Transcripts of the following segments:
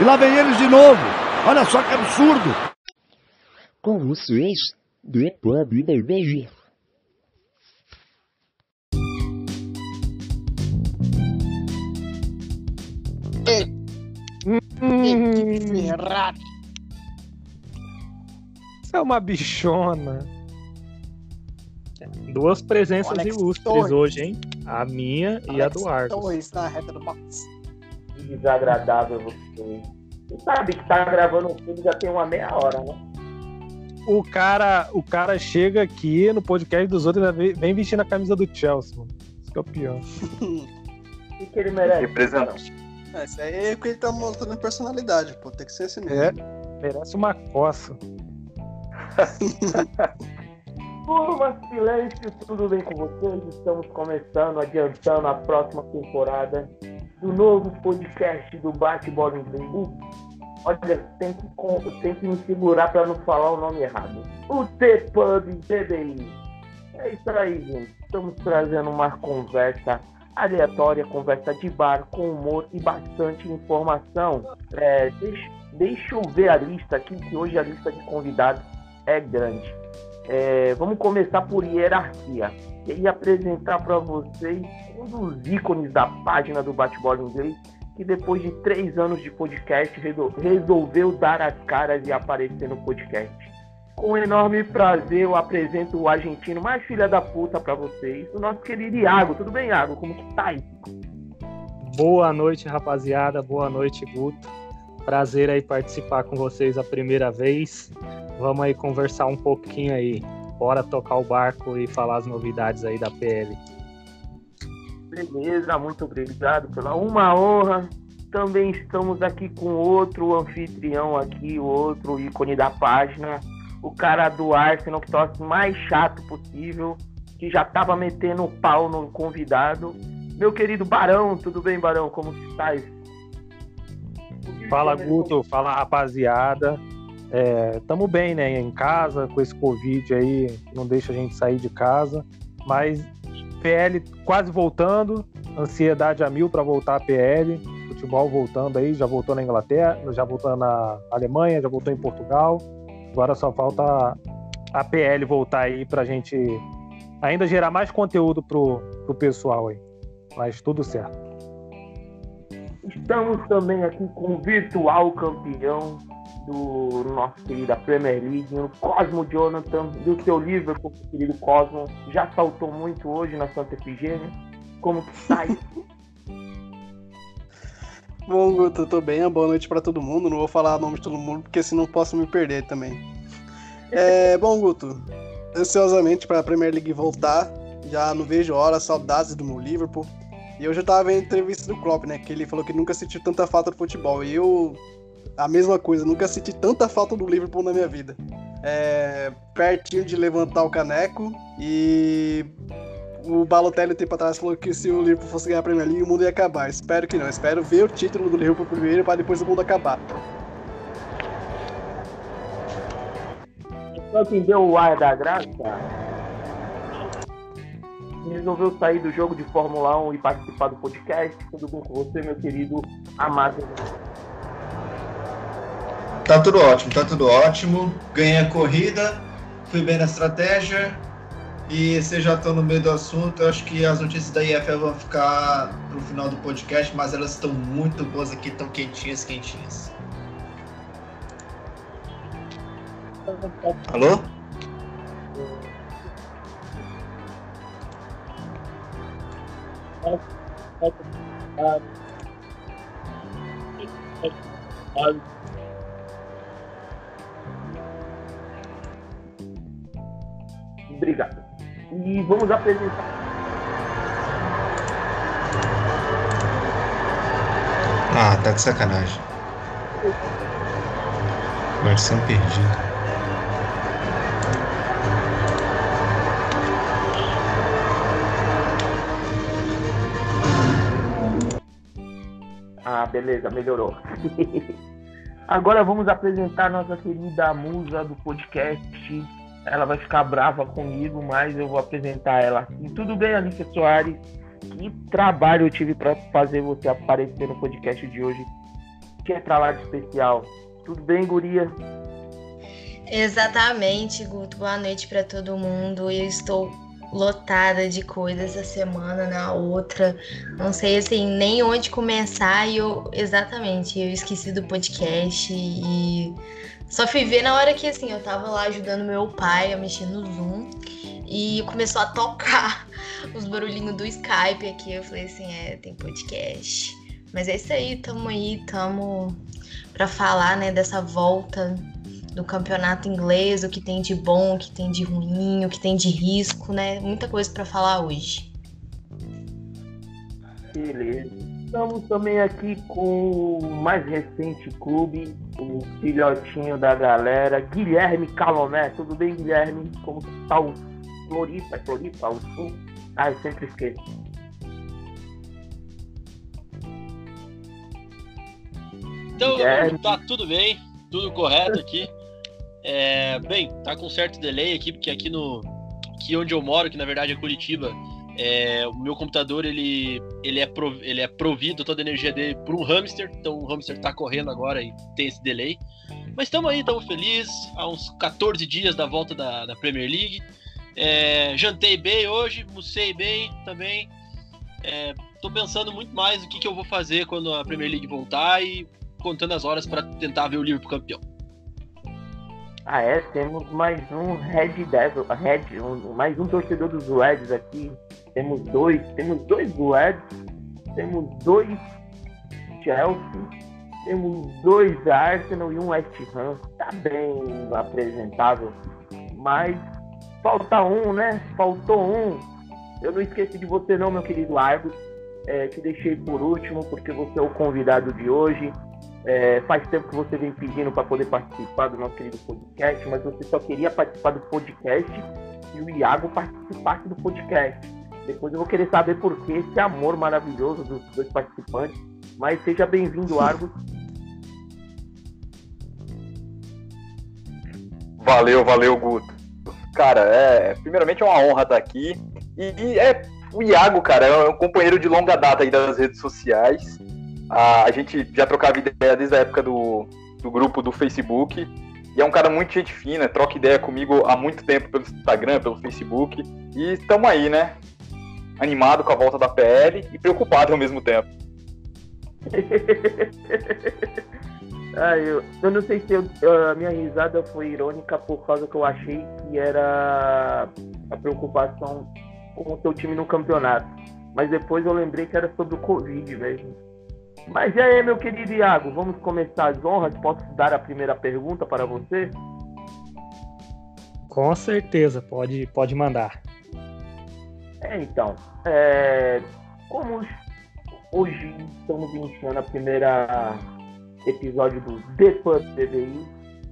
E lá vem eles de novo. Olha só que absurdo. Com vocês, depois do beijo. Ferrari. Isso é uma bichona. Duas presenças Alex ilustres Torres. hoje, hein? A minha e a Alex do. Torres na reta do box. Que desagradável você. Você sabe que tá gravando um filme já tem uma meia hora, né? O cara, o cara chega aqui no podcast dos outros e vem- vem vestindo a camisa do Chelsea, mano. Isso que é o pior. O que, que ele merece? Representante. É, isso aí é porque ele tá mostrando personalidade, pô. Tem que ser assim mesmo. É, merece uma coça. Turma, silêncio, tudo bem com vocês? Estamos começando, adiantando a próxima temporada do novo podcast do Bate-Bola Inglês. Olha, tem que, tem que me segurar para não falar o nome errado. O T-Pub TBI. É isso aí, gente. Estamos trazendo uma conversa aleatória, conversa de bar, com humor e bastante informação. É, deixa, deixa eu ver a lista aqui, que hoje a lista de convidados é grande. É, vamos começar por hierarquia. Queria apresentar para vocês um dos ícones da página do Bate-Bola Inglês, que depois de três anos de podcast resol- resolveu dar as caras e aparecer no podcast. Com enorme prazer, eu apresento o argentino mais filha da puta para vocês, o nosso querido Iago. Tudo bem, Iago? Como que tá aí? Boa noite, rapaziada. Boa noite, Guto. Prazer aí participar com vocês a primeira vez. Vamos aí conversar um pouquinho aí. Bora tocar o barco e falar as novidades aí da PL. Beleza, muito obrigado pela uma honra. Também estamos aqui com outro anfitrião aqui, outro ícone da página, o cara do Arsenal que torce mais chato possível, que já tava metendo o pau no convidado. Meu querido Barão, tudo bem, Barão? Como estás? Fala, Guto. Fala, rapaziada. É, tamo bem, né? Em casa, com esse Covid aí, não deixa a gente sair de casa. Mas PL quase voltando, ansiedade a mil para voltar a PL. Futebol voltando aí, já voltou na Inglaterra, já voltou na Alemanha, já voltou em Portugal. Agora só falta a PL voltar aí pra gente ainda gerar mais conteúdo pro, pro pessoal aí. Mas tudo certo. Estamos também aqui com o virtual campeão do nosso querido Premier League, o Cosmo Jonathan, do seu Liverpool, querido Cosmo. Já saltou muito hoje na Santa Efigênia. Como que está aí? Bom, Guto, tô bem. Boa noite pra todo mundo. Não vou falar o nome de todo mundo, porque senão posso me perder também. É, bom, Guto, ansiosamente pra Premier League voltar. Já não vejo hora, saudades do meu Liverpool. E eu tava vendo a entrevista do Klopp, né? Que ele falou que nunca sentiu tanta falta do futebol. E eu, a mesma coisa, nunca senti tanta falta do Liverpool na minha vida. É, pertinho de levantar o caneco e o Balotelli um tempo atrás falou que se o Liverpool fosse ganhar a Premier League, o mundo ia acabar. Espero que não. Espero ver o título do Liverpool primeiro para depois o mundo acabar. Só quem deu o ar da graça resolveu sair do jogo de Fórmula 1 e participar do podcast. Tudo bom com você, meu querido amado? Tá tudo ótimo, tá tudo ótimo. Ganhei a corrida, fui bem na estratégia. E vocês já estão no meio do assunto, eu acho que as notícias da IFL vão ficar pro final do podcast, mas elas estão muito boas aqui, estão quentinhas, quentinhas. Alô? Obrigado. E vamos apresentar. Ah, tá de sacanagem. Versão perdida. Ah, beleza, melhorou. Agora vamos apresentar nossa querida musa do podcast. Ela vai ficar brava comigo, mas eu vou apresentar ela assim. Tudo bem, Alicia Soares? Que trabalho eu tive para fazer você aparecer no podcast de hoje. tinha pra lá de especial. Tudo bem, guria? Exatamente, Guto. Boa noite para todo mundo. Eu estou lotada de coisas essa semana na outra. Não sei assim nem onde começar e eu exatamente, eu esqueci do podcast e só fui ver na hora que assim, eu tava lá ajudando meu pai a mexer no Zoom e começou a tocar os barulhinhos do Skype aqui. Eu falei assim, é, tem podcast. Mas é isso aí, tamo aí, tamo para falar, né, dessa volta do campeonato inglês, o que tem de bom, o que tem de ruim, o que tem de risco, né? Muita coisa para falar hoje. Beleza. Estamos também aqui com o mais recente clube, o filhotinho da galera, Guilherme Calomé. Tudo bem, Guilherme? Como está o Floripa? É Floripa? O Sul? Ah, eu sempre esqueço. Então, Guilherme. tá tudo bem, tudo correto aqui. É, bem, tá com certo delay aqui, porque aqui no aqui onde eu moro, que na verdade é Curitiba, é, o meu computador ele, ele, é prov, ele é provido toda a energia dele por um hamster, então o hamster tá correndo agora e tem esse delay. Mas estamos aí, estamos felizes, há uns 14 dias da volta da, da Premier League. É, jantei bem hoje, almocei bem também. É, tô pensando muito mais o que, que eu vou fazer quando a Premier League voltar e contando as horas para tentar ver o Liverpool campeão. Ah, é, temos mais um Red Devil, Red, um, mais um torcedor dos Reds aqui. Temos dois, temos dois Reds, temos dois Chelsea, temos dois Arsenal e um West Ham. Tá bem apresentável, mas falta um, né? Faltou um. Eu não esqueci de você não, meu querido Argos. É, te deixei por último porque você é o convidado de hoje. É, faz tempo que você vem pedindo para poder participar do nosso querido podcast, mas você só queria participar do podcast e o Iago participasse do podcast. Depois eu vou querer saber por que esse amor maravilhoso dos dois participantes. Mas seja bem-vindo, Argos. Valeu, valeu, Guto. Cara, é, primeiramente é uma honra estar aqui. E, e é o Iago, cara, é um companheiro de longa data aí das redes sociais. A, a gente já trocava ideia desde a época do, do grupo do Facebook. E é um cara muito gente fina, troca ideia comigo há muito tempo pelo Instagram, pelo Facebook. E estamos aí, né? Animado com a volta da PL e preocupado ao mesmo tempo. ah, eu, eu não sei se eu, a minha risada foi irônica por causa que eu achei que era a preocupação com o seu time no campeonato. Mas depois eu lembrei que era sobre o Covid, velho. Mas e aí, meu querido Iago, vamos começar as honras? Posso dar a primeira pergunta para você? Com certeza, pode, pode mandar. É, então, é, como hoje estamos iniciando a primeira episódio do The Pub DBI,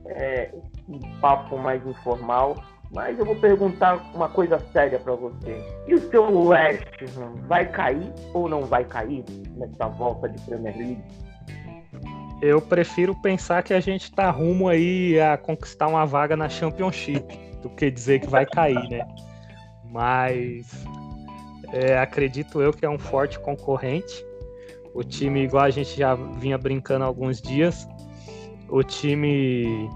é um papo mais informal, mas eu vou perguntar uma coisa séria para você. E o seu West Ham vai cair ou não vai cair nessa volta de Premier League? Eu prefiro pensar que a gente tá rumo aí a conquistar uma vaga na Championship do que dizer que vai cair, né? Mas é, acredito eu que é um forte concorrente. O time, igual a gente já vinha brincando há alguns dias, o time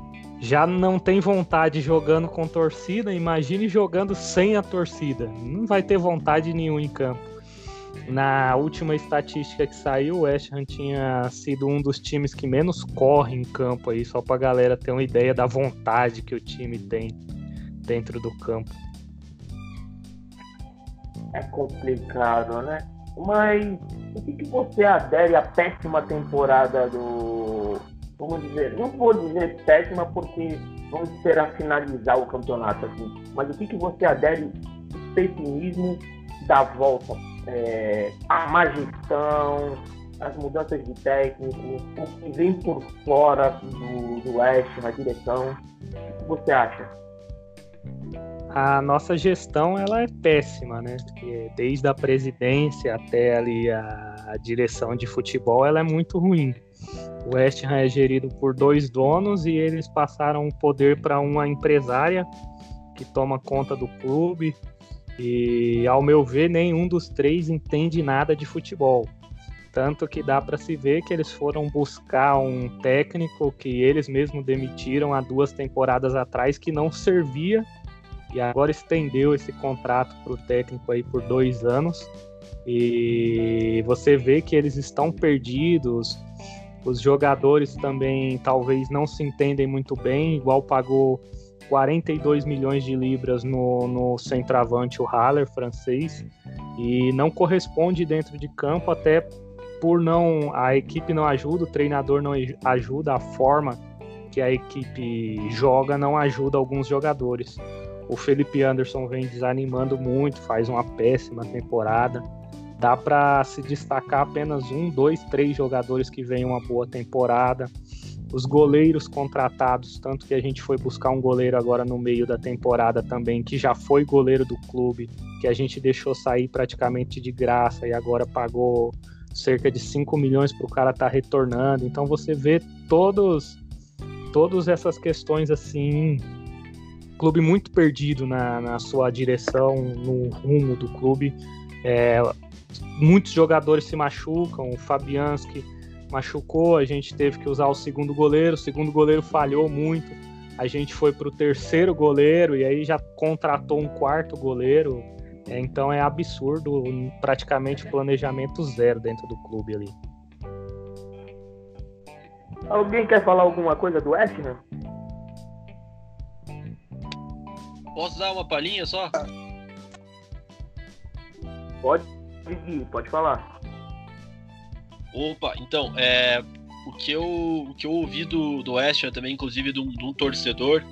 já não tem vontade jogando com torcida, imagine jogando sem a torcida. Não vai ter vontade nenhuma em campo. Na última estatística que saiu, o West Ham tinha sido um dos times que menos corre em campo aí, só pra galera ter uma ideia da vontade que o time tem dentro do campo. É complicado, né? Mas o que, que você adere à péssima temporada do. Vamos dizer, não vou dizer péssima porque vamos esperar finalizar o campeonato assim. Mas o que, que você adere ao pessimismo da volta? É, a má gestão, as mudanças de técnico, o que vem por fora do, do Oeste, na direção. O que, você acha? a nossa gestão ela é péssima, né? Desde a presidência até ali a, a direção de futebol ela é muito ruim. O West Ham é gerido por dois donos e eles passaram o poder para uma empresária que toma conta do clube. E ao meu ver, nenhum dos três entende nada de futebol. Tanto que dá para se ver que eles foram buscar um técnico que eles mesmos demitiram há duas temporadas atrás que não servia e agora estendeu esse contrato para o técnico aí por dois anos. E você vê que eles estão perdidos. Os jogadores também talvez não se entendem muito bem, igual pagou 42 milhões de libras no, no centroavante, o Haller, francês, e não corresponde dentro de campo, até por não. A equipe não ajuda, o treinador não ajuda, a forma que a equipe joga não ajuda alguns jogadores. O Felipe Anderson vem desanimando muito, faz uma péssima temporada. Dá para se destacar apenas um, dois, três jogadores que vêm uma boa temporada. Os goleiros contratados, tanto que a gente foi buscar um goleiro agora no meio da temporada também, que já foi goleiro do clube, que a gente deixou sair praticamente de graça e agora pagou cerca de 5 milhões para o cara estar tá retornando. Então você vê todos todas essas questões assim clube muito perdido na, na sua direção, no rumo do clube. É, muitos jogadores se machucam, o Fabianski machucou, a gente teve que usar o segundo goleiro, o segundo goleiro falhou muito, a gente foi para o terceiro goleiro e aí já contratou um quarto goleiro. É, então é absurdo, praticamente planejamento zero dentro do clube ali. Alguém quer falar alguma coisa do West, né? Posso dar uma palhinha só? Pode, pode falar. Opa, então, é, o, que eu, o que eu ouvi do, do West também, inclusive de um, de um, torcedor,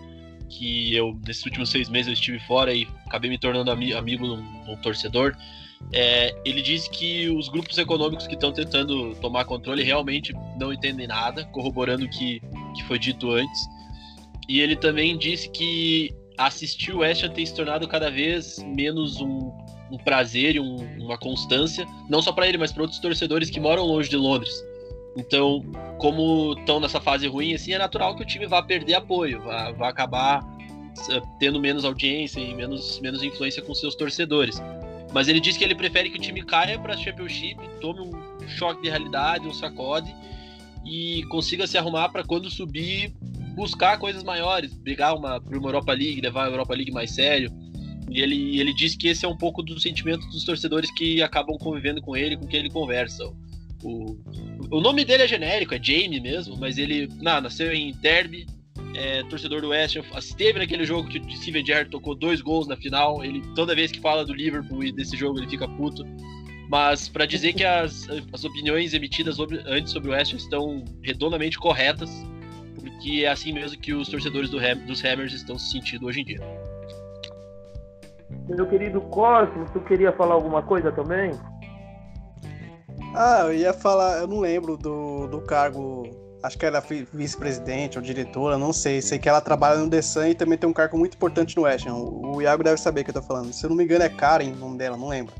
que eu, nesses últimos seis meses, eu estive fora e acabei me tornando ami, amigo de um, de um torcedor. É, ele disse que os grupos econômicos que estão tentando tomar controle realmente não entendem nada, corroborando o que, que foi dito antes. E ele também disse que assistir o West Ham tem se tornado cada vez menos um, um prazer e um, uma constância, não só para ele, mas para outros torcedores que moram longe de Londres. Então, como estão nessa fase ruim, assim, é natural que o time vá perder apoio, vá, vá acabar eh, tendo menos audiência e menos, menos influência com seus torcedores. Mas ele diz que ele prefere que o time caia para a Championship, tome um choque de realidade, um sacode e consiga se arrumar para quando subir buscar coisas maiores, brigar uma, por uma Europa League, levar a Europa League mais sério. E ele, ele disse que esse é um pouco do sentimento dos torcedores que acabam convivendo com ele, com quem ele conversa. O, o nome dele é genérico, é Jamie mesmo, mas ele não, nasceu em Derby, é, torcedor do West esteve naquele jogo que o Steven Gerrard tocou dois gols na final. Ele toda vez que fala do Liverpool e desse jogo ele fica puto. Mas para dizer que as, as opiniões emitidas sobre, antes sobre o West estão redondamente corretas porque é assim mesmo que os torcedores do dos Hammers estão se sentindo hoje em dia. Meu querido Cosmo, tu queria falar alguma coisa também? Ah, eu ia falar, eu não lembro do, do cargo, acho que era vice-presidente ou diretora, não sei. Sei que ela trabalha no Sun e também tem um cargo muito importante no West Ham. O Iago deve saber o que eu tô falando. Se eu não me engano é Karen o nome dela, não lembro.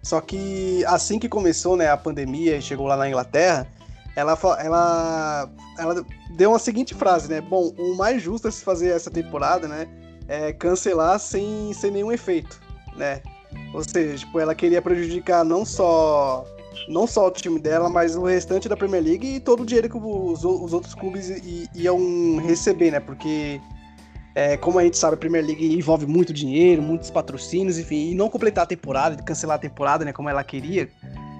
Só que assim que começou né, a pandemia e chegou lá na Inglaterra, ela, ela, ela deu uma seguinte frase, né? Bom, o mais justo a se fazer essa temporada, né? É cancelar sem, sem nenhum efeito, né? Ou seja, tipo, ela queria prejudicar não só não só o time dela, mas o restante da Premier League e todo o dinheiro que os, os outros clubes iam receber, né? Porque, é, como a gente sabe, a Premier League envolve muito dinheiro, muitos patrocínios, enfim, e não completar a temporada, cancelar a temporada, né? Como ela queria,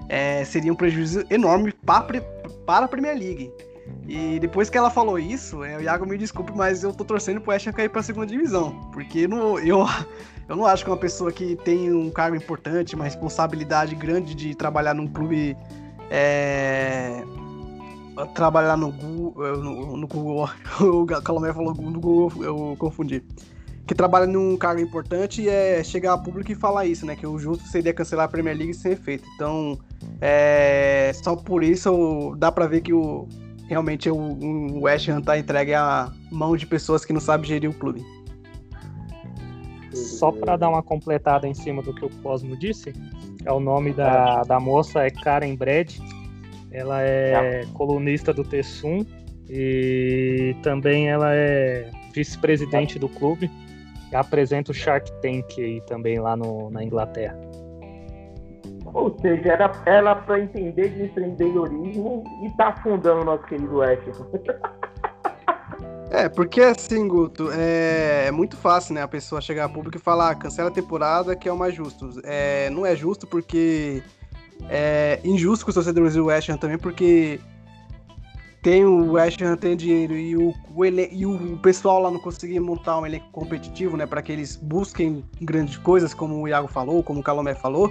é, seria um prejuízo enorme para para a Premier League. E depois que ela falou isso, é, o Iago me desculpe, mas eu tô torcendo pro Ham cair pra segunda divisão. Porque no, eu, eu não acho que uma pessoa que tem um cargo importante, uma responsabilidade grande de trabalhar num clube. É, trabalhar no Google. No, no Google. O Calomé falou no Google, eu confundi. Que trabalha num cargo importante é chegar a público e falar isso, né? Que o justo seria cancelar a Premier League sem efeito. Então, é, só por isso dá para ver que o, realmente o, o West Ham tá entregue à mão de pessoas que não sabem gerir o clube. Só para dar uma completada em cima do que o Cosmo disse, é o nome da, da moça é Karen Brad. Ela é colunista do T-Sum e também ela é vice-presidente do clube. E apresenta o Shark Tank aí também lá no, na Inglaterra. Ou seja, era ela para entender de empreendedorismo e tá afundando o nosso querido West. É, porque assim, Guto, é, é muito fácil, né? A pessoa chegar a público e falar, ah, cancela a temporada, que é o mais justo. É, não é justo porque. É injusto com os torcedores do West Ham também, porque tem o West Ham tem dinheiro e o, o ele, e o pessoal lá não conseguir montar um elenco competitivo, né? Para que eles busquem grandes coisas, como o Iago falou, como o Calomé falou.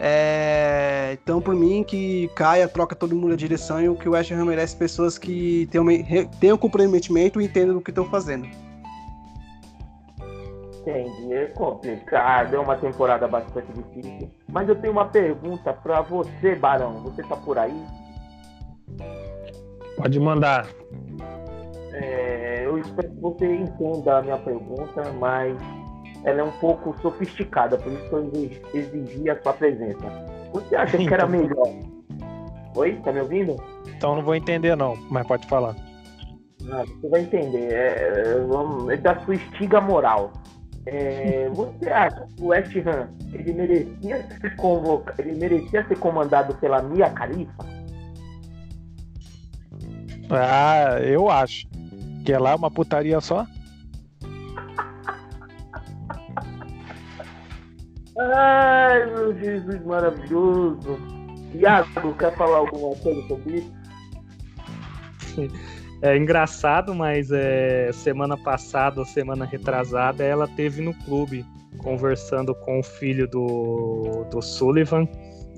É, então, por mim, que caia, troca todo mundo a direção e o que o West Ham merece pessoas que tenham, tenham comprometimento e entendam o que estão fazendo. Entendi, é complicado, é uma temporada bastante difícil. Mas eu tenho uma pergunta para você, Barão. Você tá por aí? Pode mandar. É, eu espero que você entenda a minha pergunta, mas ela é um pouco sofisticada, por isso eu exigi a sua presença. Você acha que era melhor? Oi, tá me ouvindo? Então não vou entender não, mas pode falar. Ah, você vai entender. É, é, é da sua estiga moral. É, você acha que o West Ham ele merecia ser convocado, ele merecia ser comandado pela Mia Khalifa? Ah, eu acho. Que é lá uma putaria só? Ai, meu Jesus maravilhoso. Iago, quer falar alguma coisa sobre isso? É engraçado, mas é, semana passada semana retrasada ela teve no clube conversando com o filho do, do Sullivan,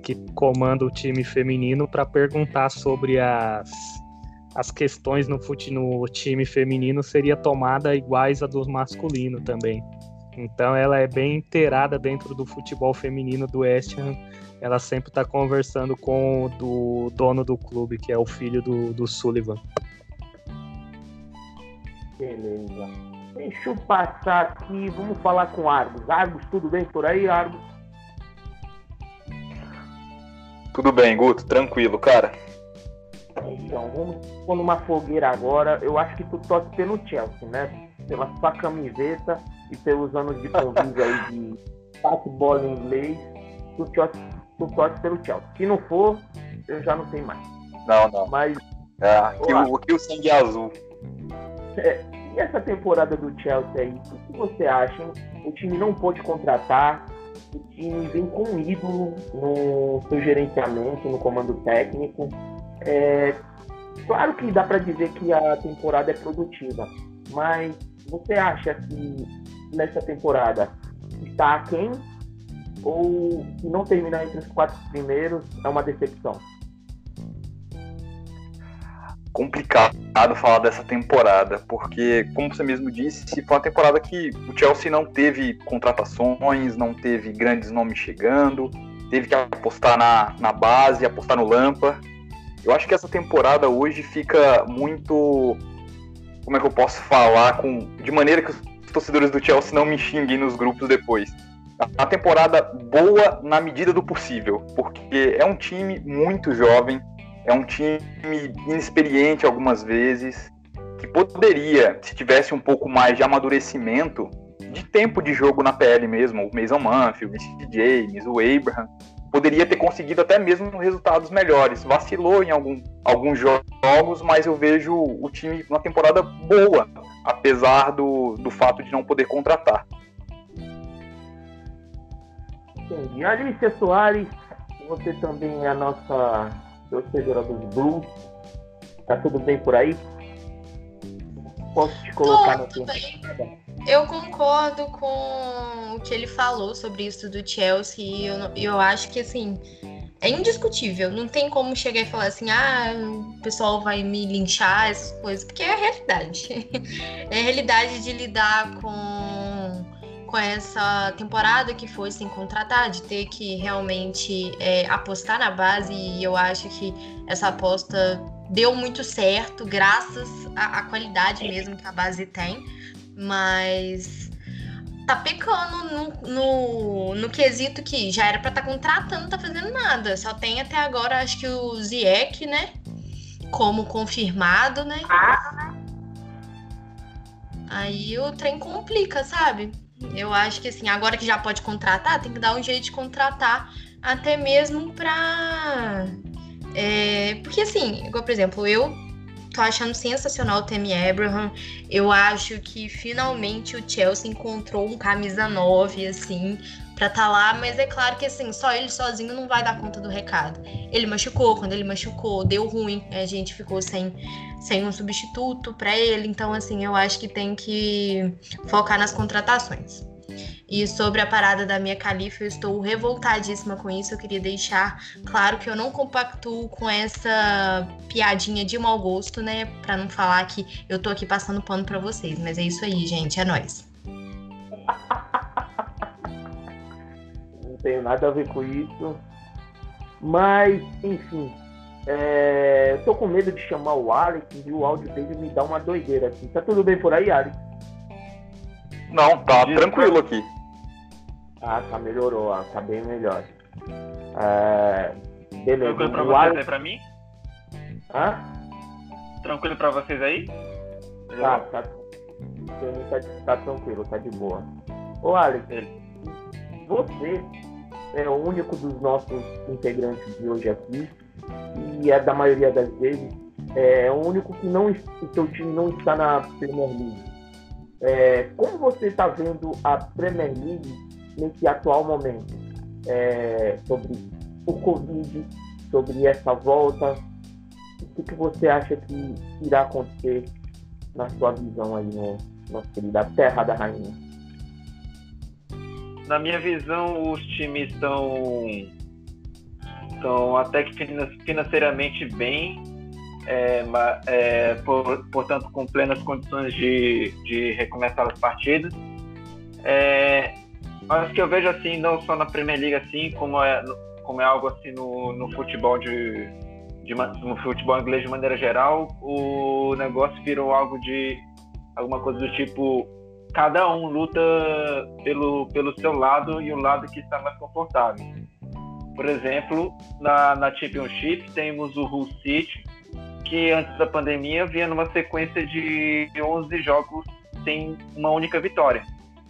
que comanda o time feminino, para perguntar sobre as, as questões no, fute, no time feminino seria tomada iguais a do masculino também. Então ela é bem inteirada dentro do futebol feminino do West Ham. Ela sempre está conversando com o do dono do clube, que é o filho do, do Sullivan. Beleza. Deixa eu passar aqui, vamos falar com Argos. Argos, tudo bem por aí, Argos? Tudo bem, Guto, tranquilo, cara. Então, vamos pôr numa fogueira agora. Eu acho que tu torce pelo Chelsea, né? Pela sua camiseta e pelos anos de convívio aí de bate-bola em inglês, tu torce, tu torce pelo Chelsea. Se não for, eu já não tenho mais. Não, não. Mas. É, aqui, o, aqui o sangue é azul. É, e essa temporada do Chelsea aí, o que você acha? O time não pôde contratar, o time vem com um ídolo no seu gerenciamento, no comando técnico. É, claro que dá para dizer que a temporada é produtiva, mas você acha que nessa temporada está aquém ou se não terminar entre os quatro primeiros é uma decepção? Complicado falar dessa temporada, porque, como você mesmo disse, foi uma temporada que o Chelsea não teve contratações, não teve grandes nomes chegando, teve que apostar na, na base, apostar no Lampa. Eu acho que essa temporada hoje fica muito. Como é que eu posso falar? com De maneira que torcedores do Chelsea não me xinguem nos grupos depois. Uma temporada boa na medida do possível, porque é um time muito jovem, é um time inexperiente algumas vezes, que poderia, se tivesse um pouco mais de amadurecimento, de tempo de jogo na PL mesmo, o Mason Manfield, o Mr. James, o Abraham, poderia ter conseguido até mesmo resultados melhores. Vacilou em algum, alguns jogos, mas eu vejo o time uma temporada boa, apesar do, do fato de não poder contratar. Entendi. Alicia Soares, você também é a nossa torcedora dos Blues. Tá tudo bem por aí? Posso te colocar no tempo? Eu concordo com o que ele falou sobre isso do Chelsea e eu, eu acho que assim é indiscutível. Não tem como chegar e falar assim, ah, o pessoal vai me linchar, essas coisas, porque é a realidade. é a realidade de lidar com, com essa temporada que foi sem contratar, de ter que realmente é, apostar na base, e eu acho que essa aposta deu muito certo, graças à, à qualidade mesmo que a base tem. Mas tá pecando no, no, no, quesito que já era pra estar tá contratando, tá fazendo nada. Só tem até agora, acho que o Ziek, né? Como confirmado, né? Aí o trem complica, sabe? Eu acho que assim, agora que já pode contratar, tem que dar um jeito de contratar até mesmo pra. É, porque assim, igual, por exemplo, eu tô achando sensacional o Temi Abraham. Eu acho que finalmente o Chelsea encontrou um camisa 9, assim, pra tá lá, mas é claro que assim, só ele sozinho não vai dar conta do recado. Ele machucou, quando ele machucou, deu ruim, a gente ficou sem, sem um substituto para ele, então assim, eu acho que tem que focar nas contratações. E sobre a parada da minha califa, eu estou revoltadíssima com isso. Eu queria deixar claro que eu não compactuo com essa piadinha de mau gosto, né? Pra não falar que eu tô aqui passando pano pra vocês. Mas é isso aí, gente. É nóis. Não tenho nada a ver com isso. Mas, enfim. É... Eu tô com medo de chamar o Alex e o áudio dele me dá uma doideira assim. Tá tudo bem por aí, Alex? Não, tá tranquilo aqui. Ah, tá, melhorou, ah, tá bem melhor. É, beleza. Tranquilo pra vocês aí pra mim? Hã? Tranquilo pra vocês aí? Tá, tá. Tá, tá tranquilo, tá de boa. Ô Alex, você é o único dos nossos integrantes de hoje aqui, e é da maioria das vezes, é o único que não, o seu time não está na Premier League. É, como você está vendo a Premier League nesse atual momento? É, sobre o Covid, sobre essa volta, o que, que você acha que irá acontecer na sua visão aí no nosso querida Terra da Rainha? Na minha visão, os times estão estão até que finan- financeiramente bem, é, é, por- portanto com plenas condições de, de recomeçar as partidas. É, mas que eu vejo assim, não só na Premier League assim, como é, como é algo assim no, no futebol de, de no futebol inglês de maneira geral, o negócio virou algo de alguma coisa do tipo cada um luta pelo, pelo seu lado e o lado que está mais confortável. Por exemplo, na, na Championship temos o Hull City, que antes da pandemia vinha numa sequência de 11 jogos sem uma única vitória.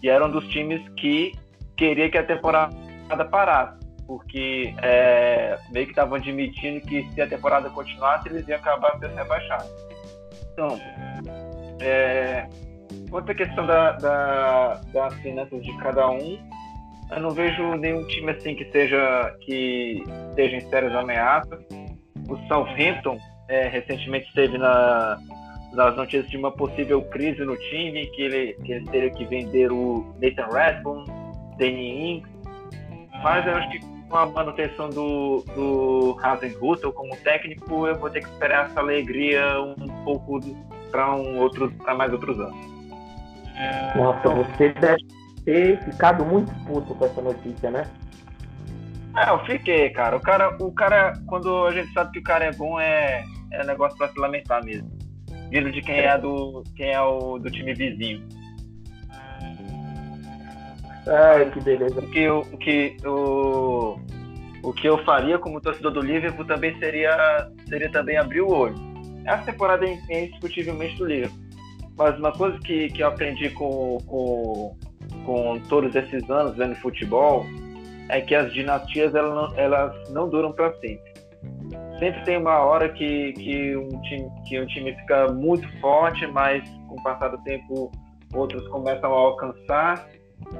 E era um dos times que queria que a temporada parasse, porque é, meio que estavam admitindo que se a temporada continuasse, eles iam acabar sendo rebaixados. Então, é, quanto à questão da, da- das finanças de cada um, eu não vejo nenhum time assim que seja que esteja em sérias ameaças. O Southampton é, recentemente esteve na, nas notícias de uma possível crise no time, que, ele, que eles teriam que vender o Nathan Redmond, Ings, mas eu acho que com a manutenção do, do Hasenhutel como técnico, eu vou ter que esperar essa alegria um pouco para um outro, para mais outros anos. Nossa, você deve ter ficado muito puto com essa notícia, né? É, eu fiquei, cara. O cara, o cara, quando a gente sabe que o cara é bom, é, é negócio pra se lamentar mesmo. Vindo de quem é do, quem é o do time vizinho. Ai, que beleza. O que eu, o que o, o que eu faria como torcedor do Liverpool também seria, seria também abrir o olho. Essa temporada é é indiscutivelmente do Liverpool. Mas uma coisa que, que eu aprendi com, com, com todos esses anos vendo futebol é que as dinastias elas não, elas não duram para sempre. Sempre tem uma hora que, que, um time, que um time fica muito forte, mas com o passar do tempo outros começam a alcançar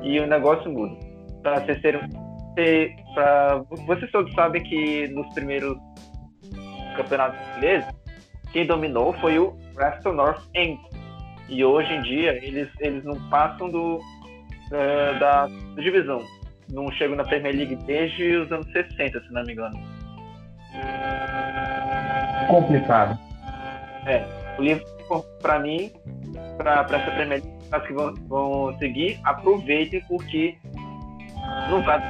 e o negócio muda. Para ter- pra- vocês todos sabem que nos primeiros campeonatos ingleses, quem dominou foi o Preston North End. E hoje em dia eles, eles não passam do, eh, da divisão. Não chegam na Premier League desde os anos 60, se não me engano. Complicado. É, o Liverpool, para mim, para essa Premier League, que vão, vão seguir, aproveitem porque não vai,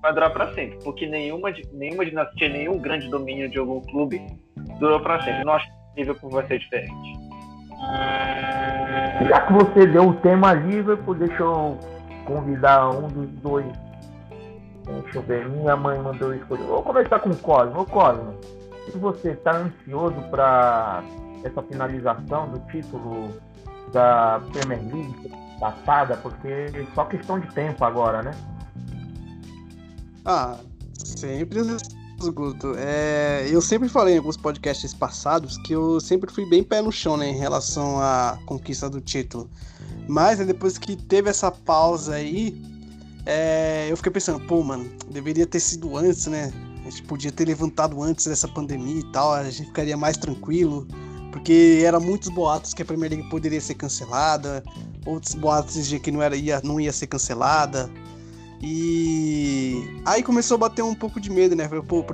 vai durar para sempre. Porque nenhuma, nenhuma dinastia, nenhum grande domínio de algum clube durou para sempre. Não acho que Liverpool vai ser diferente. Já que você deu o tema Liverpool, deixa eu convidar um dos dois. Deixa eu ver, minha mãe mandou escolher. Vou começar com o Cosmo. Ô Cosmo, se você está ansioso para essa finalização do título da Premier League passada, porque só questão de tempo agora, né? Ah, Sempre Guto. É, eu sempre falei em alguns podcasts passados que eu sempre fui bem pé no chão né, em relação à conquista do título. Mas né, depois que teve essa pausa aí, é, eu fiquei pensando, pô, mano, deveria ter sido antes, né? A gente podia ter levantado antes dessa pandemia e tal, a gente ficaria mais tranquilo. Porque era muitos boatos que a Premier League poderia ser cancelada, outros boatos diziam que não, era, ia, não ia ser cancelada. E aí começou a bater um pouco de medo, né? Falei, pô,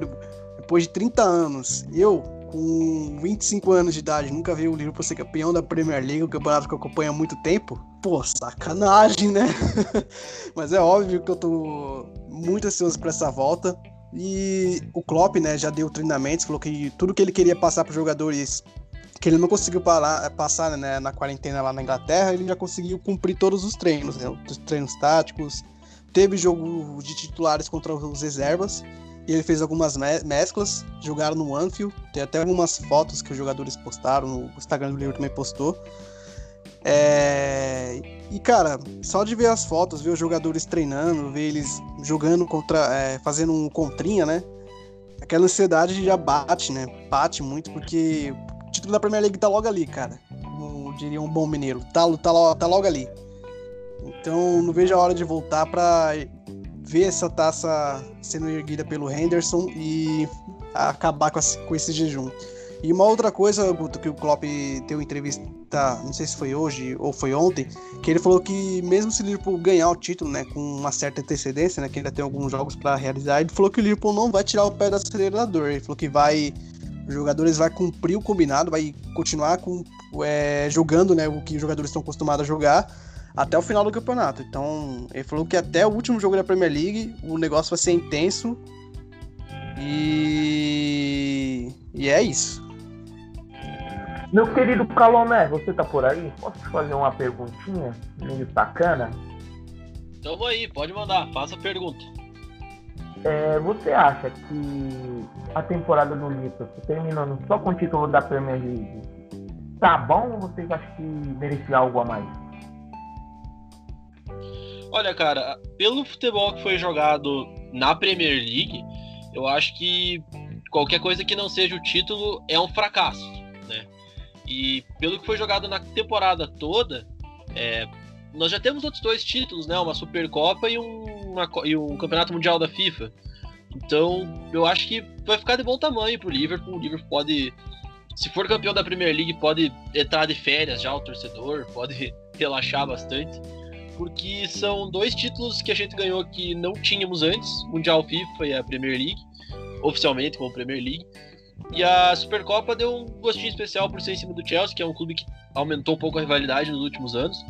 depois de 30 anos, eu, com 25 anos de idade, nunca vi o Liverpool ser campeão da Premier League, o campeonato que eu acompanho há muito tempo. Pô, sacanagem, né? Mas é óbvio que eu tô muito ansioso para essa volta. E o Klopp, né, já deu treinamentos, falou que tudo que ele queria passar para os jogadores que ele não conseguiu parar, passar né, na quarentena lá na Inglaterra, ele já conseguiu cumprir todos os treinos, né, os treinos táticos, Teve jogo de titulares contra os reservas. E ele fez algumas me mesclas, jogaram no Anfield. Tem até algumas fotos que os jogadores postaram, no Instagram do livro também postou. É... E cara, só de ver as fotos, ver os jogadores treinando, ver eles jogando contra. É, fazendo um contrinha, né? Aquela ansiedade já bate, né? Bate muito, porque o título da Premier League tá logo ali, cara. Como diria um bom mineiro. Tá, tá, tá logo ali. Então não vejo a hora de voltar para ver essa taça sendo erguida pelo Henderson e acabar com, com esse jejum. E uma outra coisa, Guto, que o Klopp deu entrevista, não sei se foi hoje ou foi ontem, que ele falou que mesmo se o Liverpool ganhar o título, né, com uma certa antecedência, né, que ainda tem alguns jogos para realizar, ele falou que o Liverpool não vai tirar o pé do acelerador. Ele falou que vai, os jogadores vai cumprir o combinado, vai continuar com, é, jogando, né, o que os jogadores estão acostumados a jogar até o final do campeonato. Então, ele falou que até o último jogo da Premier League o negócio vai ser intenso. E. E é isso. Meu querido Calomé, você tá por aí? Posso te fazer uma perguntinha meio sacana? Tamo aí, pode mandar, faça a pergunta. É, você acha que a temporada do Liverpool, terminando só com o título da Premier League, tá bom ou vocês acham que merecia algo a mais? Olha, cara, pelo futebol que foi jogado na Premier League, eu acho que qualquer coisa que não seja o título é um fracasso, né? E pelo que foi jogado na temporada toda, é, nós já temos outros dois títulos, né? Uma Supercopa e um, uma, e um Campeonato Mundial da FIFA. Então, eu acho que vai ficar de bom tamanho pro Liverpool. O Liverpool pode, se for campeão da Premier League, pode entrar de férias já o torcedor, pode relaxar bastante porque são dois títulos que a gente ganhou que não tínhamos antes, Mundial FIFA e a Premier League, oficialmente como Premier League. E a Supercopa deu um gostinho especial por ser em cima do Chelsea, que é um clube que aumentou um pouco a rivalidade nos últimos anos.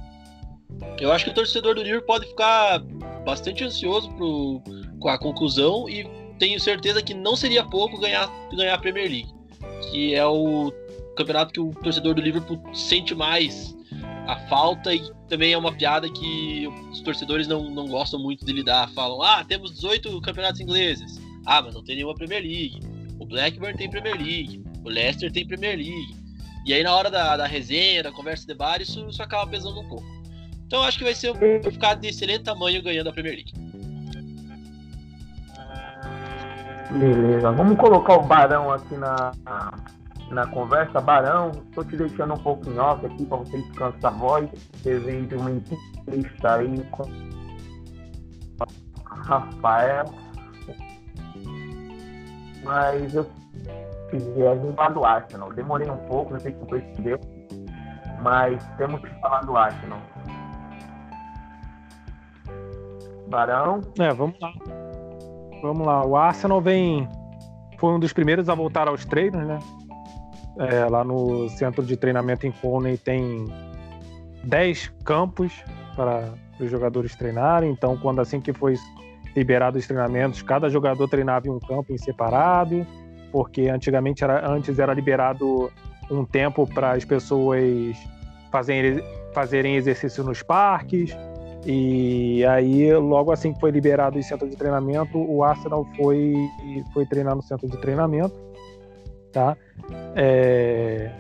Eu acho que o torcedor do Liverpool pode ficar bastante ansioso pro, com a conclusão e tenho certeza que não seria pouco ganhar, ganhar a Premier League, que é o campeonato que o torcedor do Liverpool sente mais a falta e também é uma piada que os torcedores não, não gostam muito de lidar. Falam, ah, temos 18 campeonatos ingleses. Ah, mas não tem nenhuma Premier League. O Blackburn tem Premier League. O Leicester tem Premier League. E aí na hora da, da resenha, da conversa de bar, isso, isso acaba pesando um pouco. Então acho que vai ser um ficar de excelente tamanho ganhando a Premier League. Beleza, vamos colocar o Barão aqui na, na conversa. Barão, estou te deixando um pouco em off aqui para você descansar a voz. Você veio de uma entrevista aí com Rafael. Mas eu queria falar do Arsenal. Demorei um pouco, não sei se percebeu. Mas temos que falar do Arsenal. Barão? É, vamos lá. Vamos lá. O Arsenal vem. Foi um dos primeiros a voltar aos treinos, né? É, lá no centro de treinamento em Coney tem 10 campos para os jogadores treinarem. Então, quando assim que foi liberado os treinamentos, cada jogador treinava em um campo em separado, porque antigamente era, antes era liberado um tempo para as pessoas fazerem, fazerem exercício nos parques. E aí, logo assim que foi liberado o centro de treinamento, o Arsenal foi, foi treinar no centro de treinamento. Tá? É...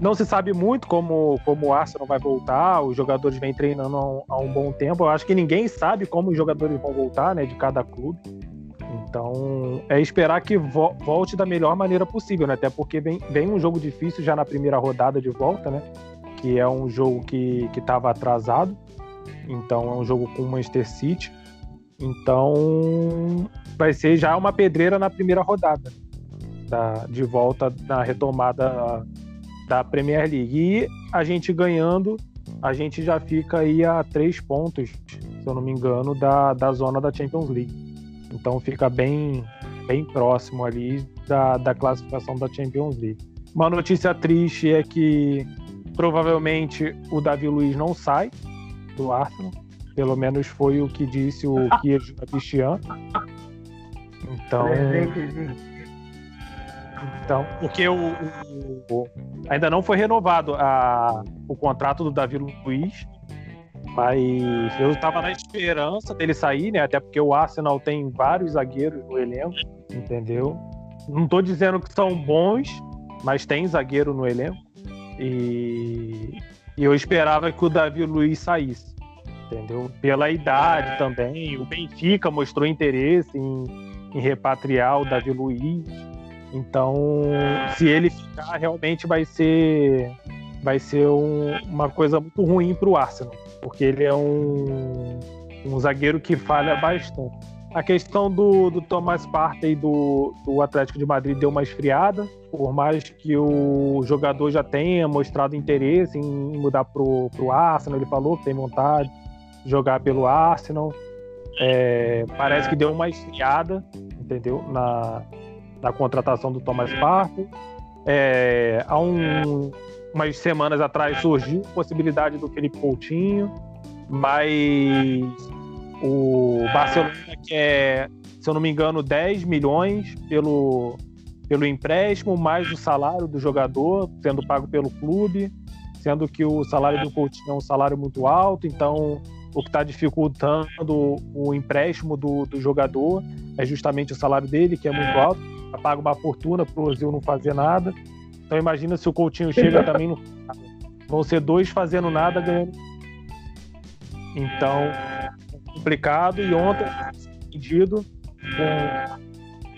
Não se sabe muito como, como o Arsenal vai voltar, os jogadores vêm treinando há um, há um, bom tempo. Eu acho que ninguém sabe como os jogadores vão voltar, né, de cada clube. Então, é esperar que vo volte da melhor maneira possível, né? Até porque vem, vem um jogo difícil já na primeira rodada de volta, né? Que é um jogo que estava atrasado. Então, é um jogo com o Manchester City. Então, vai ser já uma pedreira na primeira rodada. Da, de volta na retomada da Premier League. E a gente ganhando, a gente já fica aí a três pontos, se eu não me engano, da, da zona da Champions League. Então fica bem, bem próximo ali da, da classificação da Champions League. Uma notícia triste é que provavelmente o Davi Luiz não sai do Arsenal. Pelo menos foi o que disse o Kirch Cristian. Então. Então, porque o, o, o, ainda não foi renovado a, o contrato do Davi Luiz, mas eu estava na esperança dele sair, né? Até porque o Arsenal tem vários zagueiros no elenco, entendeu? Não estou dizendo que são bons, mas tem zagueiro no elenco. E, e eu esperava que o Davi Luiz saísse, entendeu? Pela idade também. O Benfica mostrou interesse em, em repatriar o Davi Luiz. Então, se ele ficar, realmente vai ser vai ser um, uma coisa muito ruim para o Arsenal, porque ele é um, um zagueiro que falha bastante. A questão do, do Thomas Partey do, do Atlético de Madrid deu uma esfriada, por mais que o jogador já tenha mostrado interesse em mudar para o Arsenal, ele falou que tem vontade de jogar pelo Arsenal. É, parece que deu uma esfriada, entendeu? Na, na contratação do Thomas Partey. É, há um, umas semanas atrás surgiu a possibilidade do Felipe Coutinho, mas o Barcelona quer, se eu não me engano, 10 milhões pelo, pelo empréstimo, mais o salário do jogador sendo pago pelo clube, sendo que o salário do Coutinho é um salário muito alto, então o que está dificultando o empréstimo do, do jogador é justamente o salário dele, que é muito alto, paga uma fortuna para o Ozil não fazer nada. Então imagina se o Coutinho chega também no vão ser dois fazendo nada ganhando. Então é complicado e ontem pedido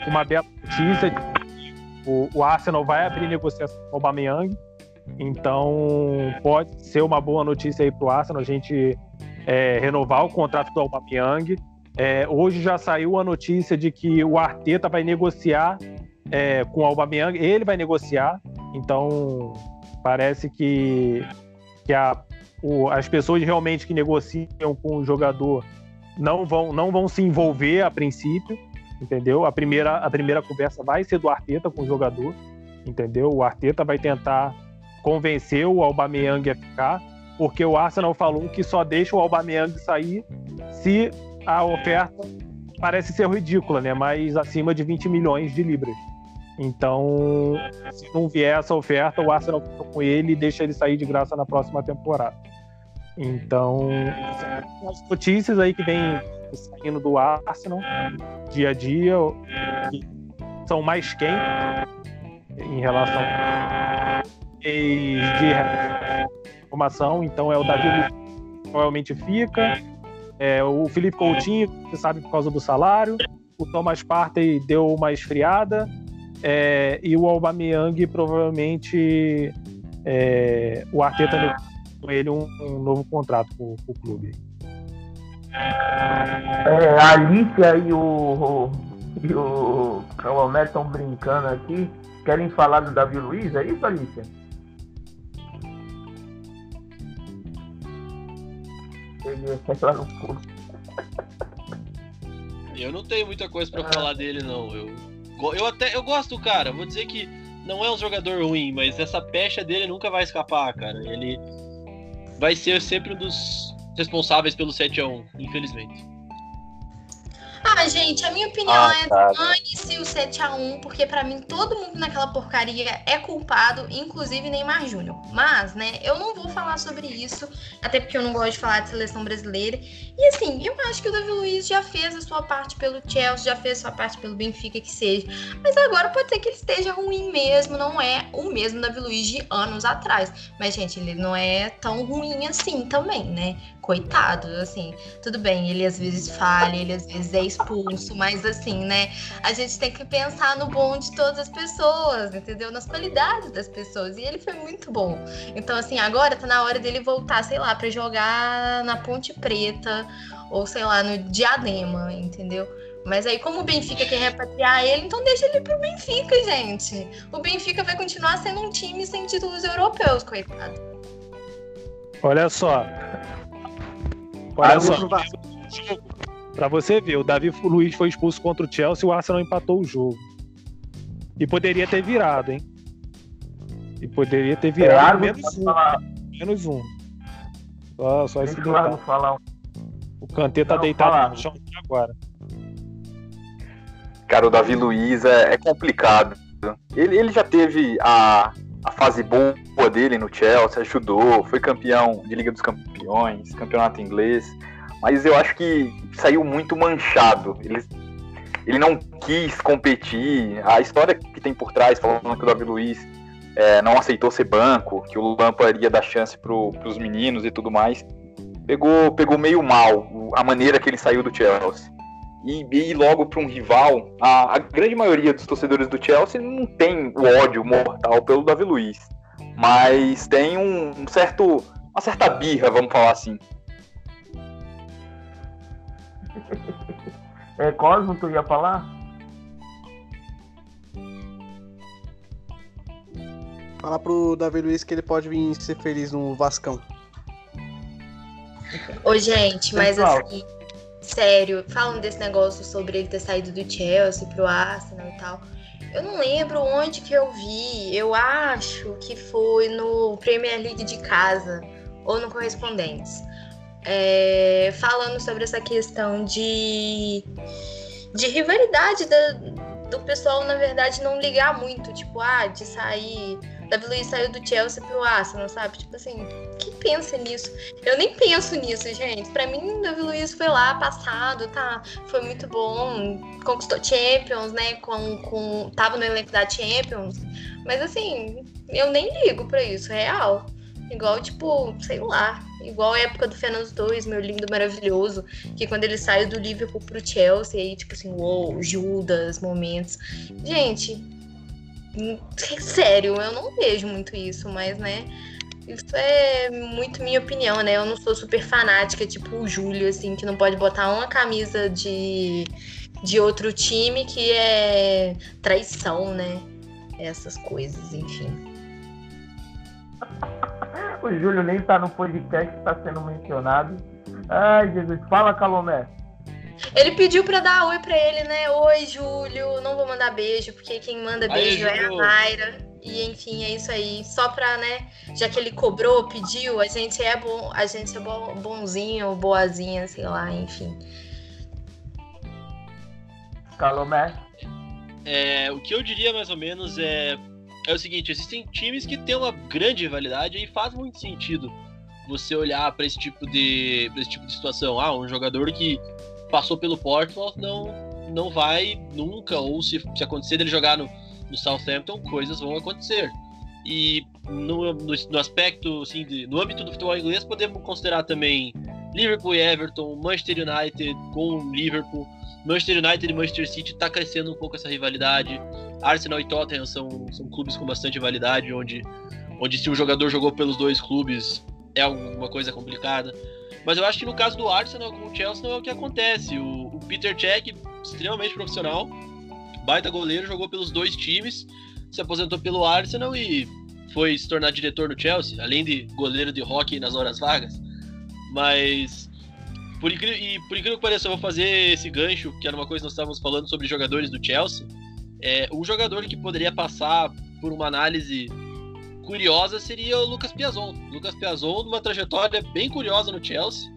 com uma bela notícia o, o Arsenal vai abrir negociação com o Aubameyang. Então pode ser uma boa notícia aí para o Arsenal a gente é, renovar o contrato do Aubameyang. É, hoje já saiu a notícia de que o Arteta vai negociar é, com o Aubameyang, ele vai negociar. Então, parece que, que a, o, as pessoas realmente que negociam com o jogador não vão, não vão se envolver a princípio, entendeu? A primeira, a primeira conversa vai ser do Arteta com o jogador, entendeu? O Arteta vai tentar convencer o Aubameyang a ficar, porque o Arsenal falou que só deixa o Aubameyang sair se a oferta parece ser ridícula, né? Mas acima de 20 milhões de libras. Então, se não vier essa oferta, o Arsenal fica com ele e deixa ele sair de graça na próxima temporada. Então, as notícias aí que vem saindo do Arsenal dia a dia são mais quentes em relação de informação. Então, é o Davi provavelmente fica, é, o Felipe Coutinho, você sabe por causa do salário, o Thomas Partey deu uma esfriada, é, e o Aubameyang provavelmente é, o Arteta com ele um, um, novo contrato com, com o clube. É, a Alicia e o, e o Calomé estão brincando aqui. Querem falar do Davi Luiz? É isso, Alicia? Eu não tenho muita coisa para falar dele, não. Eu eu até eu gosto do cara, vou dizer que não é um jogador ruim, mas essa pecha dele nunca vai escapar, cara. Ele vai ser sempre um dos responsáveis pelo 7 a 1 infelizmente. Ah, gente, a minha opinião ah, é dane-se o 7x1, porque para mim todo mundo naquela porcaria é culpado, inclusive Neymar Júnior. Mas, né, eu não vou falar sobre isso, até porque eu não gosto de falar de seleção brasileira. E assim, eu acho que o Davi Luiz já fez a sua parte pelo Chelsea, já fez a sua parte pelo Benfica, que seja. Mas agora pode ser que ele esteja ruim mesmo, não é o mesmo Davi Luiz de anos atrás. Mas, gente, ele não é tão ruim assim também, né? Coitado, assim, tudo bem, ele às vezes falha, ele às vezes é expulso mas assim, né? A gente tem que pensar no bom de todas as pessoas, entendeu? Nas qualidades das pessoas. E ele foi muito bom. Então, assim, agora tá na hora dele voltar, sei lá, para jogar na Ponte Preta ou sei lá, no Diadema, entendeu? Mas aí, como o Benfica quer repatriar ele, então deixa ele pro Benfica, gente. O Benfica vai continuar sendo um time sem títulos europeus, coitado. Olha só. Olha só. Pra você ver, o Davi Luiz foi expulso contra o Chelsea e o Arsenal empatou o jogo. E poderia ter virado, hein? E poderia ter virado É, menos um. falar- Menos um. Só, só esse Deixa o Arno detalhe. falar O Kanté tá Não, deitado fala. no chão agora. Cara, o Davi Luiz é, é complicado. Ele, ele já teve a, a fase boa dele no Chelsea, ajudou, foi campeão de Liga dos Campeões, campeonato inglês, mas eu acho que saiu muito manchado. Ele, ele não quis competir. A história que tem por trás, falando que o Davi Luiz é, não aceitou ser banco, que o Lampard ia dar chance pro, pros meninos e tudo mais, pegou, pegou meio mal a maneira que ele saiu do Chelsea e ir logo para um rival, a, a grande maioria dos torcedores do Chelsea não tem o ódio mortal pelo Davi Luiz, mas tem um, um certo, uma certa birra, vamos falar assim. É, Cosmo, tu ia falar? Falar pro Davi Luiz que ele pode vir ser feliz no Vascão. Ô, gente, mas assim, sério, falando desse negócio sobre ele ter saído do Chelsea pro Arsenal e tal. Eu não lembro onde que eu vi. Eu acho que foi no Premier League de casa ou no Correspondentes. É, falando sobre essa questão de, de rivalidade da- do pessoal, na verdade, não ligar muito. Tipo, ah, de sair. Davi Luiz saiu do Chelsea pro Arsenal, sabe? Tipo assim, quem pensa nisso? Eu nem penso nisso, gente. Pra mim, Davi Luiz foi lá, passado, tá? Foi muito bom. Conquistou Champions, né? Com, com, tava no elenco da Champions. Mas assim, eu nem ligo pra isso, real. Igual, tipo, sei lá. Igual a época do Fernando 2, meu lindo maravilhoso. Que quando ele saiu do Liverpool pro Chelsea, aí, tipo assim, uou, Judas, momentos. Gente, sério, eu não vejo muito isso, mas, né? Isso é muito minha opinião, né? Eu não sou super fanática, tipo o Júlio, assim, que não pode botar uma camisa de, de outro time que é traição, né? Essas coisas, enfim. O Júlio nem tá no podcast, tá sendo mencionado. Ai, Jesus. Fala, Calomé. Ele pediu pra dar oi pra ele, né? Oi, Júlio. Não vou mandar beijo, porque quem manda Aí, beijo é a. Mayra. E enfim, é isso aí. Só pra, né? Já que ele cobrou, pediu, a gente é bom, a gente é bo- bonzinho, boazinha, sei lá, enfim. Calomé. É, o que eu diria mais ou menos é, é o seguinte: existem times que têm uma grande rivalidade e faz muito sentido você olhar para esse tipo de pra esse tipo de situação. Ah, um jogador que passou pelo Portsmouth não não vai nunca ou se, se acontecer dele jogar no, no Southampton, coisas vão acontecer. E no, no, no aspecto, assim, de- no âmbito do futebol inglês, podemos considerar também Liverpool e Everton, Manchester United com Liverpool, Manchester United e Manchester City tá crescendo um pouco essa rivalidade. Arsenal e Tottenham são, são clubes com bastante rivalidade, onde, onde se um jogador jogou pelos dois clubes é alguma coisa complicada. Mas eu acho que no caso do Arsenal com o Chelsea não é o que acontece. O, o Peter Cech, extremamente profissional, baita goleiro, jogou pelos dois times, se aposentou pelo Arsenal e foi se tornar diretor no Chelsea, além de goleiro de hockey nas horas vagas. Mas por incrível, e por incrível que pareça, eu vou fazer esse gancho, que era uma coisa que nós estávamos falando sobre jogadores do Chelsea. É, um jogador que poderia passar por uma análise curiosa seria o Lucas Piazon. Lucas Piazon, numa trajetória bem curiosa no Chelsea,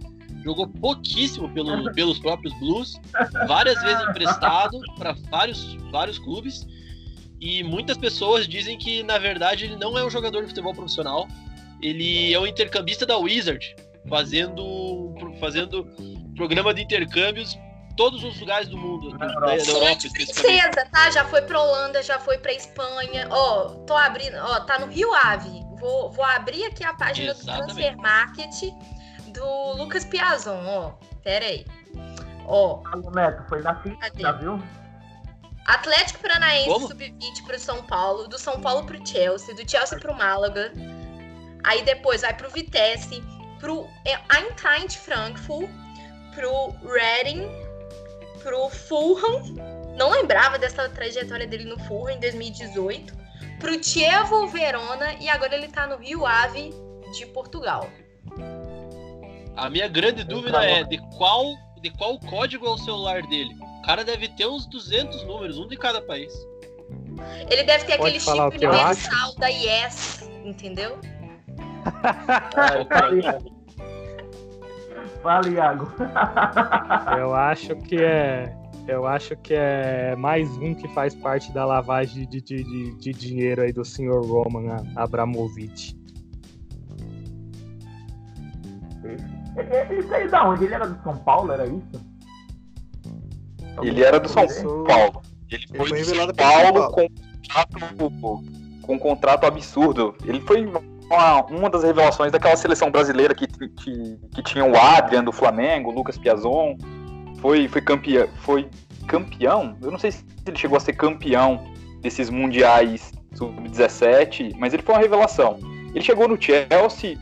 jogou pouquíssimo pelo, pelos próprios Blues, várias vezes emprestado para vários, vários clubes. E muitas pessoas dizem que, na verdade, ele não é um jogador de futebol profissional. Ele é um intercambista da Wizard, fazendo, fazendo programa de intercâmbios todos os lugares do mundo, da, da Europa princesa, tá? Já foi pra Holanda, já foi pra Espanha. Ó, tô abrindo, ó, tá no Rio Ave. Vou, vou abrir aqui a página do Exatamente. Transfer Market do Lucas Piazon, ó. Pera aí. Ó, Alô, Neto, foi na Cadê? viu? Atlético Paranaense Como? sub-20 pro São Paulo, do São Paulo pro Chelsea, do Chelsea pro Málaga. Aí depois vai pro Vitesse, pro é, Eintracht Frankfurt, pro Reading, pro Fulham. Não lembrava dessa trajetória dele no Fulham em 2018. Pro Chievo Verona e agora ele tá no Rio Ave de Portugal. A minha grande dúvida é de qual, de qual código é o celular dele. O cara deve ter uns 200 números, um de cada país. Ele deve ter Pode aquele chip universal da Yes, entendeu? Iago. Fala, Iago. Eu acho que é. Eu acho que é mais um que faz parte da lavagem de, de, de, de dinheiro aí do senhor Roman Abramovich. Ele, ele saiu da onde? Ele era do São Paulo, era isso? Ele era do São Paulo. Ele Ele foi, foi São revelado pelo São Paulo Paulo. com um contrato, com um contrato absurdo. Ele foi uma, uma das revelações daquela seleção brasileira que, que, que tinha o Adrian do Flamengo, o Lucas Piazon. Foi, foi, campeão, foi campeão? Eu não sei se ele chegou a ser campeão desses mundiais sub-17, mas ele foi uma revelação. Ele chegou no Chelsea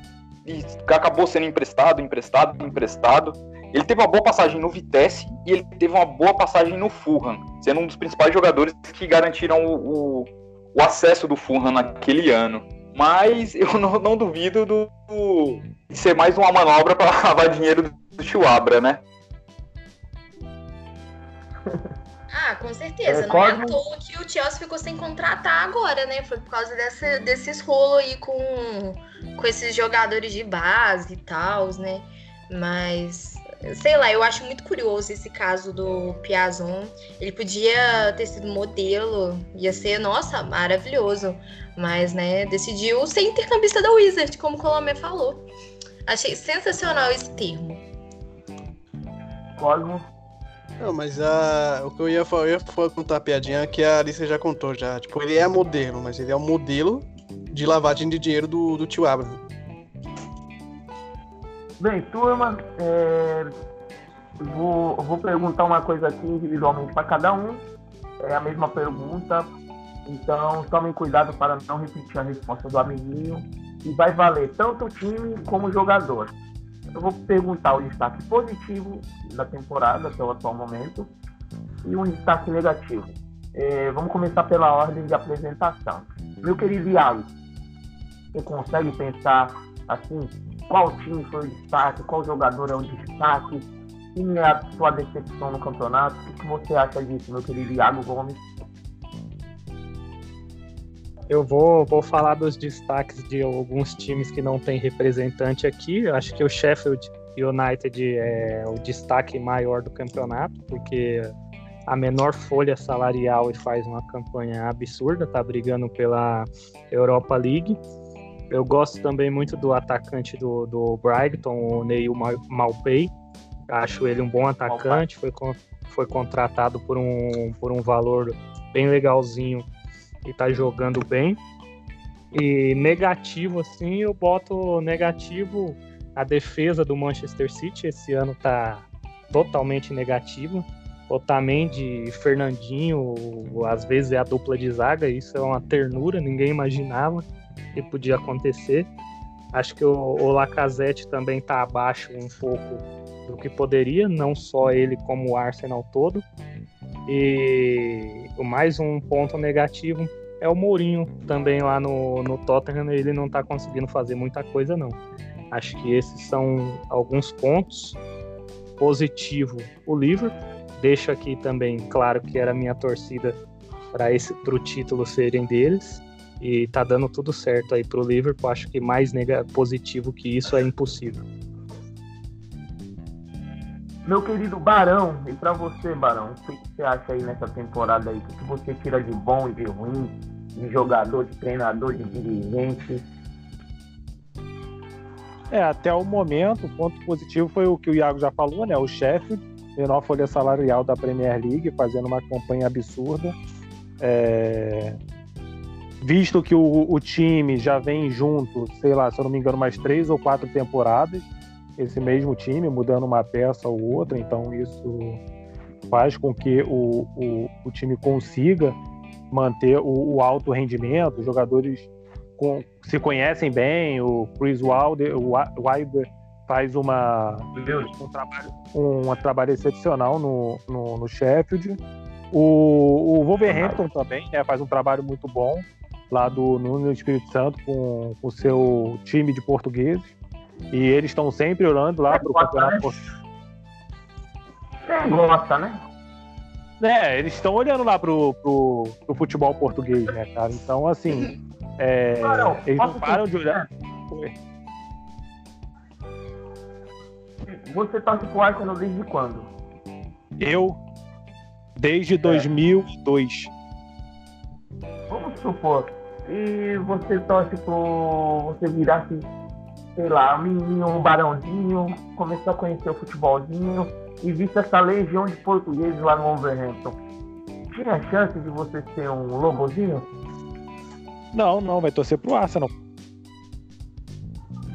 e acabou sendo emprestado, emprestado, emprestado. Ele teve uma boa passagem no Vitesse e ele teve uma boa passagem no Fulham, sendo um dos principais jogadores que garantiram o, o, o acesso do Fulham naquele ano. Mas eu não, não duvido do, do- de ser mais uma manobra para lavar dinheiro do, Chuabra, né? Ah, com certeza. É, não é à toa que o Chelsea ficou sem contratar agora, né? Foi por causa dessa, desses rolos aí com, com esses jogadores de base e tal, né? Mas, sei lá, eu acho muito curioso esse caso do Piazon. Ele podia ter sido modelo, ia ser, nossa, maravilhoso. Mas, né, decidiu ser intercambista da Wizard, como o Colomé falou. Achei sensacional esse termo. Cosmo. Não, mas a, o que eu ia falar, eu ia contar a piadinha que a Alice já contou já. Tipo, ele é modelo, mas ele é o modelo de lavagem de dinheiro do, do tio Abraham. Bem, turma, é, vou, vou perguntar uma coisa aqui individualmente para cada um. É a mesma pergunta. Então tomem cuidado para não repetir a resposta do amiguinho. E vai valer tanto o time como o jogador. Eu vou perguntar o destaque positivo da temporada até o atual momento e um destaque negativo. É, vamos começar pela ordem de apresentação. Meu querido Iago, você consegue pensar assim qual time foi o destaque, qual jogador é o destaque, quem é a sua decepção no campeonato, o que você acha disso, meu querido Iago Gomes? Eu vou, vou falar dos destaques de alguns times que não tem representante aqui. Eu acho que o Sheffield United é o destaque maior do campeonato, porque a menor folha salarial e faz uma campanha absurda, tá brigando pela Europa League. Eu gosto também muito do atacante do, do Brighton, o Neil Ma- Maupay. Acho ele um bom atacante, foi, foi contratado por um, por um valor bem legalzinho e tá jogando bem. E negativo, assim, eu boto negativo a defesa do Manchester City. Esse ano tá totalmente negativa. Otamendi e Fernandinho, às vezes é a dupla de zaga, isso é uma ternura, ninguém imaginava que podia acontecer. Acho que o, o Lacazette também tá abaixo um pouco do que poderia, não só ele como o Arsenal todo. E o mais um ponto negativo é o Mourinho também lá no, no Tottenham, ele não tá conseguindo fazer muita coisa não. Acho que esses são alguns pontos. Positivo, o Liverpool. Deixo aqui também claro que era minha torcida para esse pro título serem deles e tá dando tudo certo aí pro Liverpool. Acho que mais nega positivo que isso é impossível. Meu querido Barão, e pra você, Barão, o que você acha aí nessa temporada aí? O que que você tira de bom e de ruim, de jogador, de treinador, de dirigente? É, até o momento, o ponto positivo foi o que o Iago já falou, né? O chefe, menor folha salarial da Premier League, fazendo uma campanha absurda. É, Visto que o, o time já vem junto, sei lá, se eu não me engano, mais três ou quatro temporadas. esse mesmo time, mudando uma peça ou outra, então isso faz com que o, o, o time consiga manter o, o, alto rendimento, os jogadores com, se conhecem bem, o Chris Wilder, o Wilder faz uma, um, trabalho, um, um trabalho excepcional no, no, no Sheffield. O, o Wolverhampton também né, faz um trabalho muito bom lá do, no Espírito Santo com o seu time de portugueses. E eles estão sempre orando lá para o campeonato né? português. Você gosta, né? É, eles estão olhando lá pro, pro, pro, futebol português, né, cara? Então, assim, é, não, eles não param de olhar. Você torce pro Arsenal desde quando? Eu, desde é. 2002. Vamos supor, e você torce pro você virasse, sei lá, um menino, um barãozinho, começou a conhecer o futebolzinho e visse essa legião de portugueses lá no Wolverhampton. Tinha chance de você ser um lobozinho? Não, não, vai torcer pro Arsenal.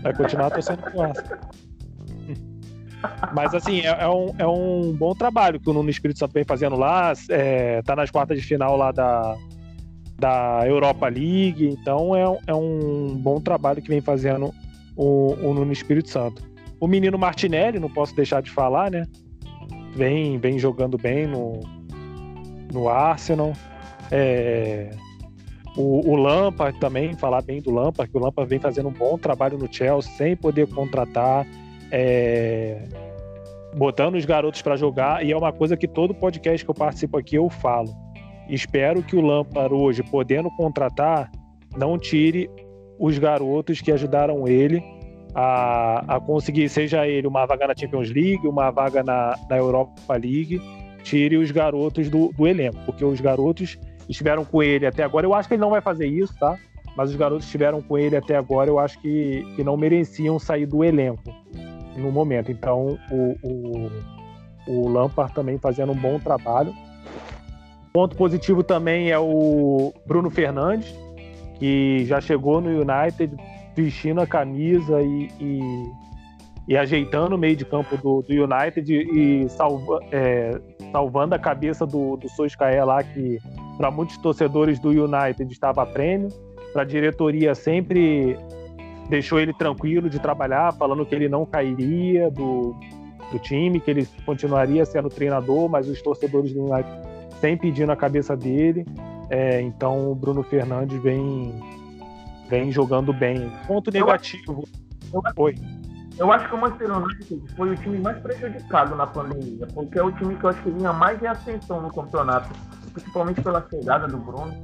Vai continuar torcendo pro Arsenal. Mas assim, é, é, um, é um bom trabalho que o Nuno Espírito Santo vem fazendo lá. É, tá nas quartas de final lá da, da Europa League. Então é, é um bom trabalho que vem fazendo o, o Nuno Espírito Santo. O menino Martinelli, não posso deixar de falar, né? Vem, vem jogando bem no, no Arsenal. É, o, o Lampard também, falar bem do Lampard, que o Lampard vem fazendo um bom trabalho no Chelsea, sem poder contratar, é, botando os garotos para jogar, e é uma coisa que todo podcast que eu participo aqui eu falo Espero que o Lampard hoje, podendo contratar, não tire os garotos que ajudaram ele a, a conseguir, seja ele uma vaga na Champions League, uma vaga na, na Europa League, tire os garotos do, do elenco, porque os garotos estiveram com ele até agora. Eu acho que ele não vai fazer isso, tá? Mas os garotos estiveram com ele até agora, eu acho que, que não mereciam sair do elenco no momento. Então, o, o, o Lampard também fazendo um bom trabalho. Ponto positivo também é o Bruno Fernandes, que já chegou no United vestindo a camisa e, e, e ajeitando o meio de campo do, do United e salva, é, salvando a cabeça do, do Solskjaer lá, que para muitos torcedores do United estava a prêmio. Para a diretoria sempre deixou ele tranquilo de trabalhar, falando que ele não cairia do, do time, que ele continuaria sendo treinador, mas os torcedores do United sem pedir na cabeça dele. É, então o Bruno Fernandes vem, vem jogando bem. Ponto negativo. Eu, Oi. Eu acho que o Manchester United foi o time mais prejudicado na pandemia, porque é o time que eu acho que vinha mais em ascensão no campeonato, principalmente pela chegada do Bruno.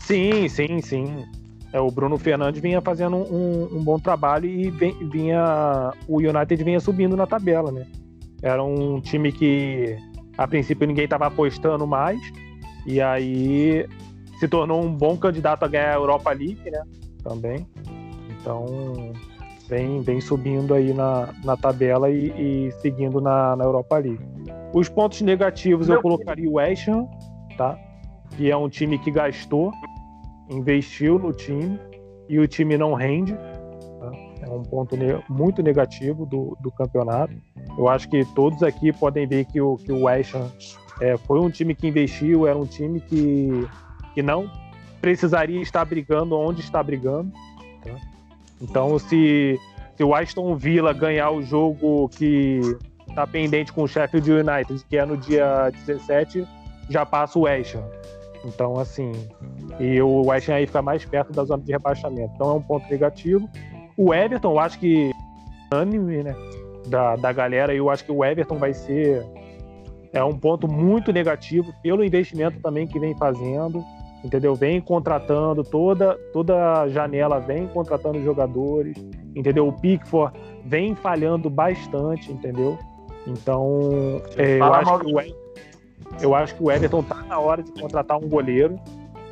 Sim, sim, sim. É, o Bruno Fernandes vinha fazendo um, um bom trabalho e vinha o United vinha subindo na tabela, né? Era um time que a princípio ninguém estava apostando mais, e aí se tornou um bom candidato a ganhar a Europa League, né? Também. Então vem, vem subindo aí na, na tabela e, e seguindo na, na Europa League. Os pontos negativos eu colocaria o West Ham, tá? Que é um time que gastou, investiu no time e o time não rende. É um ponto ne muito negativo do, do campeonato. Eu acho que todos aqui podem ver que o, que o West Ham é, foi um time que investiu, era um time que, que não precisaria estar brigando onde está brigando. Tá? Então, se, se o Aston Villa ganhar o jogo que está pendente com o Sheffield United, que é no dia 17, já passa o West Ham. Então, assim, e o West Ham aí fica mais perto da zona de rebaixamento. Então é um ponto negativo. O Everton, eu acho que unânime, né? da, da galera. Eu acho que o Everton vai ser é um ponto muito negativo pelo investimento também que vem fazendo, entendeu? Vem contratando toda toda janela, vem contratando jogadores, entendeu? O Pickford vem falhando bastante, entendeu? Então, é, eu, acho que o, eu acho que o Everton tá na hora de contratar um goleiro,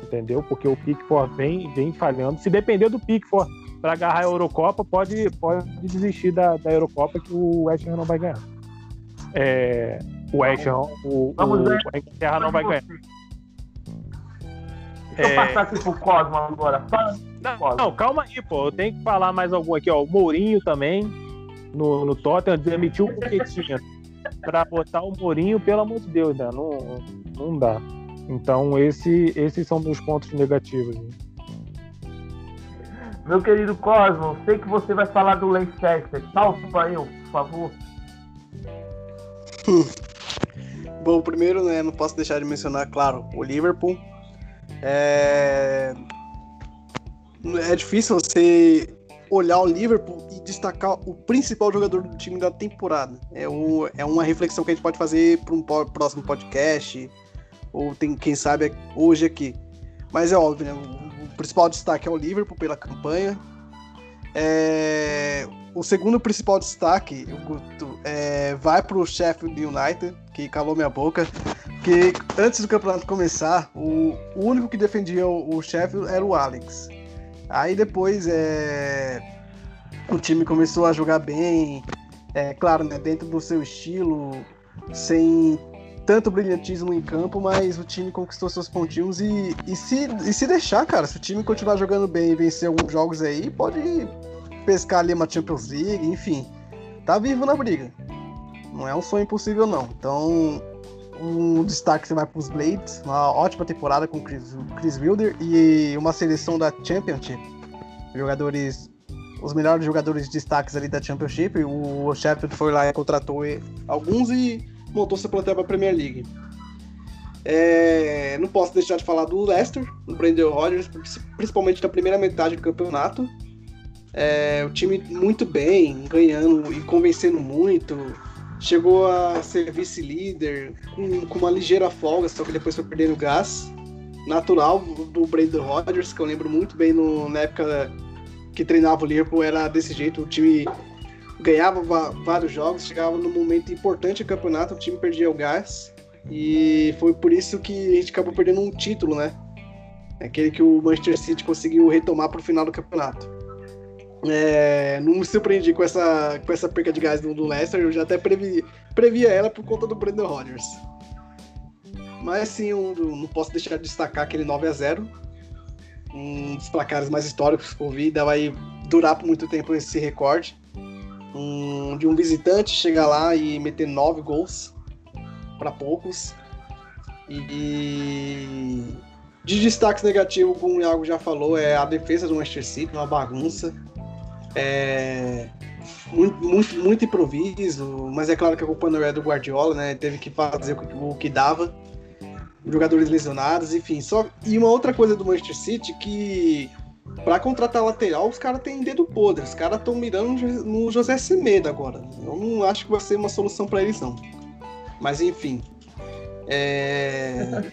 entendeu? Porque o Pickford vem, vem falhando. Se depender do Pickford para agarrar a Eurocopa, pode, pode desistir da, da Eurocopa que o West Ham não vai ganhar. É, o West Ham, o, o, a Inglaterra não vai ganhar. Deixa é... eu passar aqui pro Cosmo agora. Não, não, calma aí, pô. Eu tenho que falar mais algum aqui, ó. O Mourinho também. no, no Tottenham, demitiu o Pochettino para botar o Mourinho, pelo amor de Deus, né? Não, não dá. Então, esse, esses são meus pontos negativos. Né? Meu querido Cosmo, sei que você vai falar do Leicester. Salva eu, por favor. Bom, primeiro, né, não posso deixar de mencionar, claro, o Liverpool. É, é difícil você olhar o Liverpool e destacar o principal jogador do time da temporada. É, um, é uma reflexão que a gente pode fazer para um próximo podcast, ou tem, quem sabe, hoje aqui. Mas é óbvio, né? O, o principal destaque é o Liverpool pela campanha. É, o segundo principal destaque é, vai para o Sheffield United, que calou minha boca. Que antes do campeonato começar, o, o único que defendia o, o Sheffield era o Alex. Aí depois é, o time começou a jogar bem, é claro, né, dentro do seu estilo, sem tanto brilhantismo em campo, mas o time conquistou seus pontinhos e, e, se, e se deixar, cara, se o time continuar jogando bem e vencer alguns jogos aí, pode pescar ali uma Champions League, enfim, tá vivo na briga. Não é um sonho impossível não. Então, um destaque você vai para os Blades, uma ótima temporada com Chris, Chris Wilder e uma seleção da Championship. Jogadores, os melhores jogadores de destaques ali da Championship. O Sheffield foi lá e contratou alguns e montou seu plantel para a Premier League. É, não posso deixar de falar do Leicester, do Brendan Rodgers, principalmente na primeira metade do campeonato. É, o time muito bem, ganhando e convencendo muito chegou a ser vice-líder com, com, uma ligeira folga, só que depois foi perdendo gás. Natural do Brandon Rodgers, que eu lembro muito bem no, na época que treinava o Liverpool, era desse jeito, o time ganhava vários jogos, chegava no momento importante do campeonato, o time perdia o gás. E foi por isso que a gente acabou perdendo um título, né? Aquele que o Manchester City conseguiu retomar para o final do campeonato. É, não me surpreendi com essa, com essa perca de gás do, Leicester, eu já até previ, previa ela por conta do Brandon Rodgers. Mas sim, um, não posso deixar de destacar aquele 9 a 0 um dos placares mais históricos que eu vi, vai durar por muito tempo esse recorde. Um, de um visitante chegar lá e meter nove gols para poucos. E de destaques negativos, como o Iago já falou, é a defesa do Manchester City, uma bagunça. É, muito, muito, muito improviso, mas é claro que a culpa não é do Guardiola, né? Teve que fazer o que dava. Jogadores lesionados, enfim. Só... E uma outra coisa do Manchester City que para contratar lateral, os caras têm dedo podre. Os caras estão mirando no José Semedo agora. Eu não acho que vai ser uma solução para eles, não. Mas enfim. É...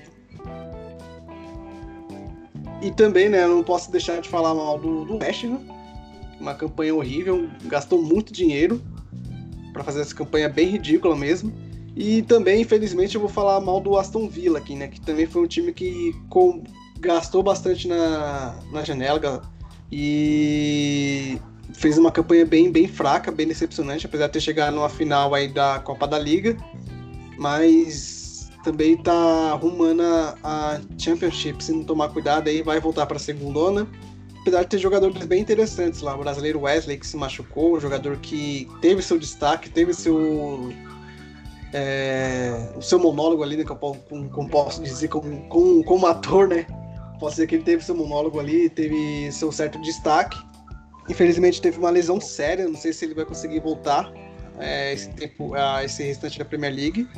e também, né, eu não posso deixar de falar mal do, do West Ham uma campanha horrível, gastou muito dinheiro para fazer essa campanha bem ridícula mesmo. E também, infelizmente, eu vou falar mal do Aston Villa aqui, né? Que também foi um time que com, gastou bastante na, na janela e fez uma campanha bem, bem fraca, bem decepcionante, apesar de ter chegado numa final aí da Copa da Liga. Mas também tá arrumando a Championship, se não tomar cuidado aí, vai voltar para a segundona apesar de ter jogadores bem interessantes lá, o brasileiro Wesley que se machucou, um jogador que teve seu destaque, teve seu é, seu monólogo ali, né, que eu como, posso dizer como, como, como ator, né? Posso dizer que ele teve seu monólogo ali, teve seu certo destaque. Infelizmente teve uma lesão séria, não sei se ele vai conseguir voltar é, esse tempo, a esse restante da Premier League.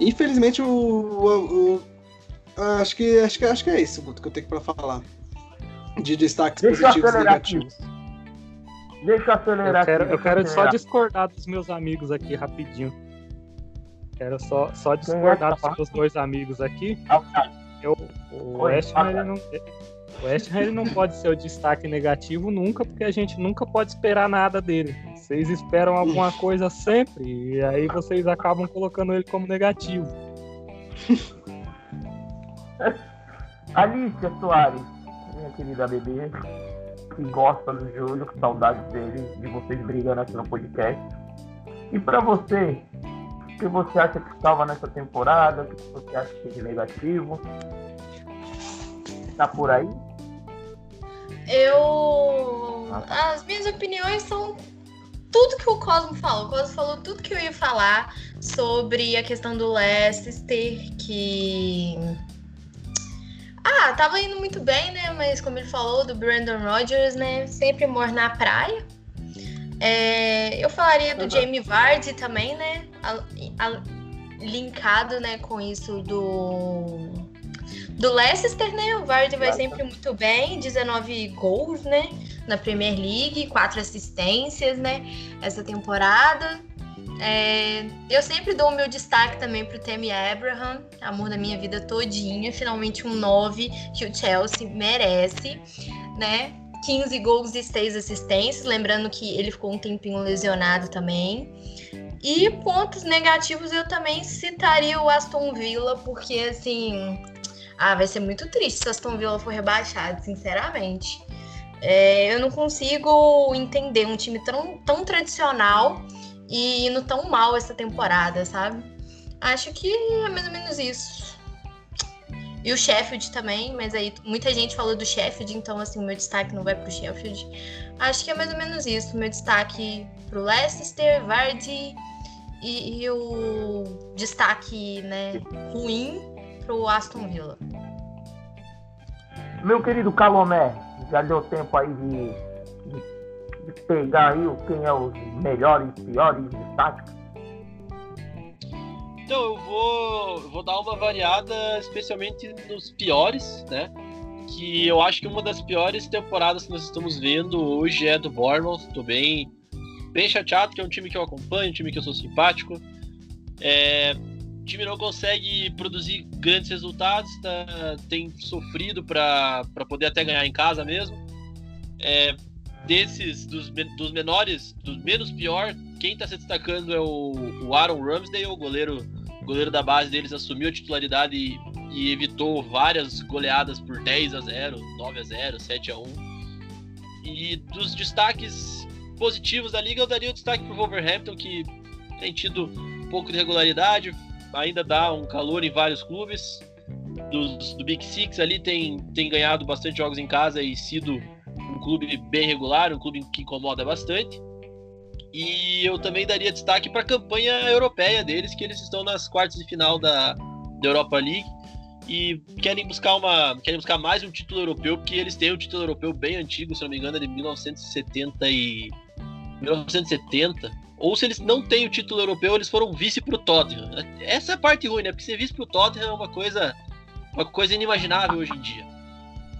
Infelizmente o, o, o acho que acho que acho que é isso Guto, que eu tenho para falar de destaques Deixa positivos e negativos. Aqui. Deixa eu acelerar eu quero, aqui. Eu quero só discordar dos meus amigos aqui rapidinho. Quero só, só discordar dos meus dois amigos aqui. Eu, o West Ham ele não, o West Ham ele não pode ser o destaque negativo nunca, porque a gente nunca pode esperar nada dele. Vocês esperam alguma coisa sempre, e aí vocês acabam colocando ele como negativo. Alicia Soares, minha querida bebê, que gosta do Júlio, que saudade dele, de vocês brigando aqui no podcast. E para você, o que você acha que estava nessa temporada? O que você acha que é de negativo? Tá por aí? Eu. As minhas opiniões são tudo que o Cosmo falou. O Cosmo falou tudo que eu ia falar sobre a questão do Leicester, que. Ah, tava indo muito bem, né? Mas como ele falou, do Brandon Rodgers, né? Sempre morre na praia. É, eu falaria do Uhum. Jamie Vardy também, né? A- a- linkado, né, com isso do do Leicester, né? O Vardy vai sempre muito bem, 19 gols, né, na Premier League, quatro assistências, né, essa temporada. É, eu sempre dou o meu destaque também pro Tammy Abraham, amor da minha vida todinha, finalmente um 9 que o Chelsea merece, né? 15 gols e 6 assistências, lembrando que ele ficou um tempinho lesionado também. E pontos negativos eu também citaria o Aston Villa, porque assim, ah, vai ser muito triste se o Aston Villa for rebaixado, sinceramente. É, eu não consigo entender um time tão, tão tradicional e indo tão mal essa temporada, sabe? Acho que é mais ou menos isso. E o Sheffield também, mas aí muita gente falou do Sheffield, então assim, o meu destaque não vai pro Sheffield. Acho que é mais ou menos isso. Meu destaque pro Leicester, Vardy e, e o destaque né, ruim pro Aston Villa. Meu querido Calomé, já deu tempo aí de, de, de pegar aí o- quem é os melhores e piores destaques? Então eu vou, eu vou dar uma variada, especialmente nos piores, né? Que eu acho que uma das piores temporadas que nós estamos vendo hoje é do Bournemouth. Tô bem, bem chateado, que é um time que eu acompanho, um time que eu sou simpático. É, o time não consegue produzir grandes resultados, tá, tem sofrido para poder até ganhar em casa mesmo. É, desses, dos, dos menores, dos menos pior, quem tá se destacando é o, o Aaron Ramsdale, o goleiro, goleiro da base deles, assumiu a titularidade e, e evitou várias goleadas por 10 a 0 9 a 0 7 a 1 E dos destaques positivos da liga, eu daria o destaque pro Wolverhampton, que tem tido um pouco de regularidade, ainda dá um calor em vários clubes. Dos, do Big Six ali tem, tem ganhado bastante jogos em casa e sido um clube bem regular, um clube que incomoda bastante. E eu também daria destaque para a campanha europeia deles, que eles estão nas quartas de final da, da Europa League e querem buscar uma querem buscar mais um título europeu, porque eles têm um título europeu bem antigo, se não me engano, é de 1970 e 1970. Ou se eles não têm o título europeu, eles foram vice pro Tottenham. Essa é a parte ruim, né? Porque ser vice pro Tottenham é uma coisa uma coisa inimaginável hoje em dia.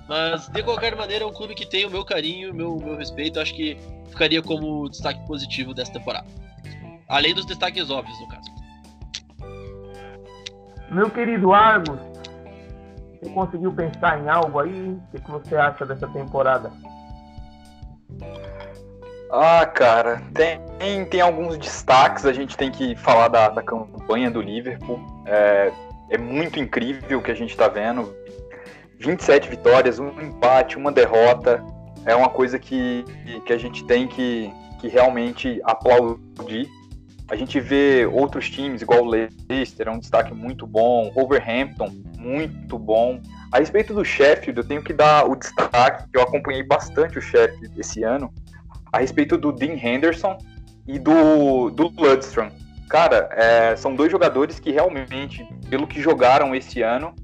Mas, de qualquer maneira, é um clube que tem o meu carinho, o meu, meu respeito. Acho que ficaria como destaque positivo dessa temporada. Além dos destaques óbvios, no caso. Meu querido Argos, você conseguiu pensar em algo aí? O que, que você acha dessa temporada? Ah, cara, tem, tem, alguns destaques. A gente tem que falar da, da campanha do Liverpool. É, é muito incrível o que a gente está vendo. 27 vitórias, um empate, uma derrota. É uma coisa que, que a gente tem que, que realmente aplaudir. A gente vê outros times, igual o Leicester, é um destaque muito bom. Wolverhampton, muito bom. A respeito do Sheffield, eu tenho que dar o destaque, que eu acompanhei bastante o Sheffield esse ano, a respeito do Dean Henderson e do, do Ludstrom. Cara, é, são dois jogadores que realmente, pelo que jogaram esse ano,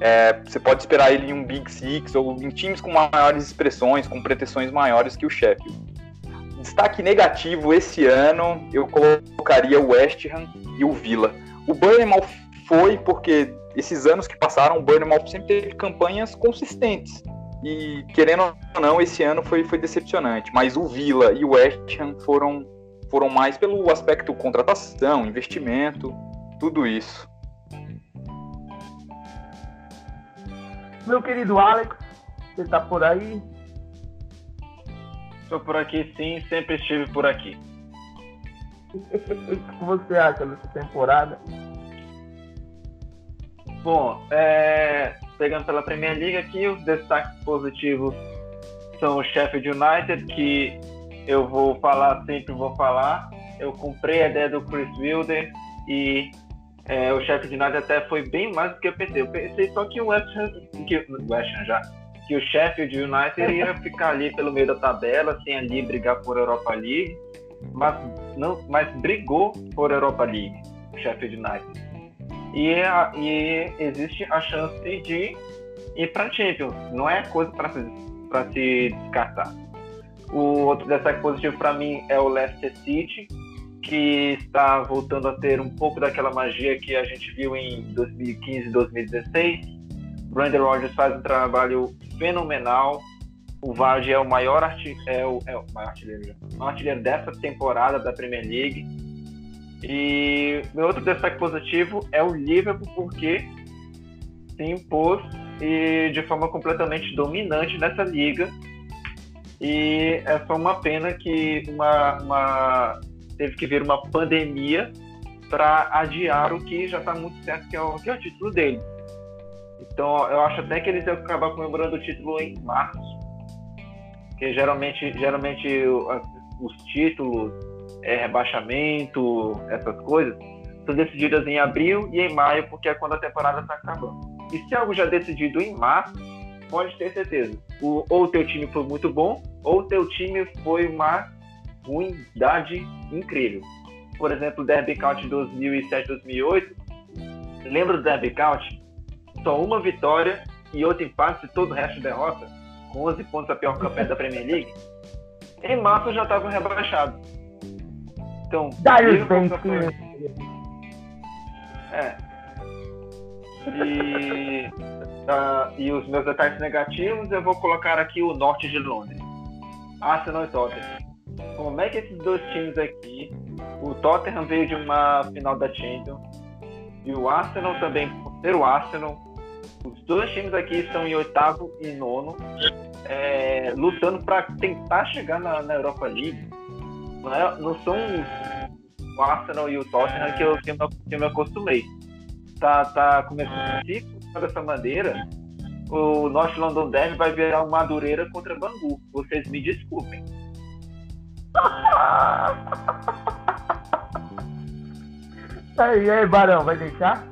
é, você pode esperar ele em um Big Six ou em times com maiores expressões, com pretensões maiores que o Sheffield. Destaque negativo esse ano, eu colocaria o West Ham e o Villa. O Bournemouth foi porque esses anos que passaram, o Bournemouth sempre teve campanhas consistentes. E querendo ou não, esse ano foi, foi decepcionante. Mas o Villa e o West Ham foram, foram mais pelo aspecto contratação, investimento, tudo isso. Meu querido Alex, você tá por aí? Estou por aqui sim, sempre estive por aqui. O que você acha dessa temporada? Bom, é, pegando pela Premier League aqui, os destaques positivos são o Sheffield United, que eu vou falar, sempre vou falar. Eu comprei a ideia do Chris Wilder e é, o Sheffield United até foi bem mais do que eu pensei. Eu pensei só que o West Ham, que, West Ham já, que o Sheffield United ia ficar ali pelo meio da tabela, sem ali brigar por Europa League, mas não, mas brigou por Europa League, o Sheffield United. E, e existe a chance de ir para Champions. Não é coisa para se, pra se descartar. O outro destaque positivo para mim é o Leicester City, que está voltando a ter um pouco daquela magia que a gente viu em 2015 e 2016. Brandon Rodgers faz um trabalho fenomenal. O Vardy é o maior, é o, é o maior artilheiro, artilheiro dessa temporada da Premier League. E meu outro destaque positivo é o Liverpool, porque se impôs e de forma completamente dominante nessa liga. E é só uma pena que uma, uma- teve que vir uma pandemia para adiar o que já está muito certo, que é, o, que é o título dele. Então eu acho até que eles iam acabar comemorando o título em março. Porque geralmente, geralmente os títulos, é, rebaixamento, essas coisas, são decididas em abril e em maio, porque é quando a temporada está acabando. E se algo já decidido em março, pode ter certeza. O, ou o teu time foi muito bom, ou o teu time foi uma ruindade incrível. Por exemplo, o Derby County 2007-2008. Lembra do Derby County? Só uma vitória e outro empate e todo o resto derrota, com 11 pontos a pior campanha da Premier League. Em março já estava rebaixado. Então, bens, foi- filho. é. E, ah, e os meus detalhes negativos, eu vou colocar aqui o norte de Londres. Arsenal e Tottenham. Como é que esses dois times aqui, o Tottenham veio de uma final da Champions, e o Arsenal também, por ser o Arsenal, os dois times aqui estão em oitavo e nono, é, lutando para tentar chegar na, na Europa League. Não, é- não são o Arsenal e o Tottenham que eu, que eu, que eu me acostumei. Tá, tá começando se comportar dessa maneira. O North London Derby vai virar um Madureira contra Bangu. Vocês me desculpem. E aí, Barão, vai deixar?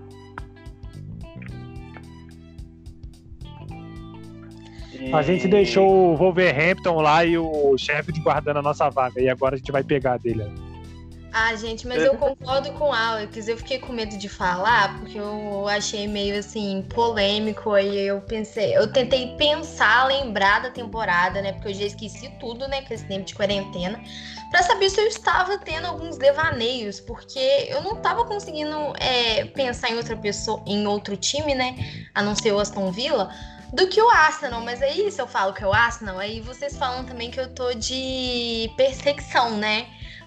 E- A gente deixou o Wolverhampton lá e o Sheffield guardando a nossa vaga. E agora a gente vai pegar dele. Ah, gente, mas eu concordo com o Alex. Eu fiquei com medo de falar, porque eu achei meio assim, polêmico. Aí eu pensei, eu tentei pensar, lembrar da temporada, né? Porque eu já esqueci tudo, né? Com esse tempo de quarentena. Pra saber se eu estava tendo alguns devaneios, porque eu não tava conseguindo é, pensar em outra pessoa, em outro time, né? A não ser o Aston Villa. Do que o Arsenal, mas aí se eu falo que é o Arsenal, aí vocês falam também que eu tô de perseguição, né?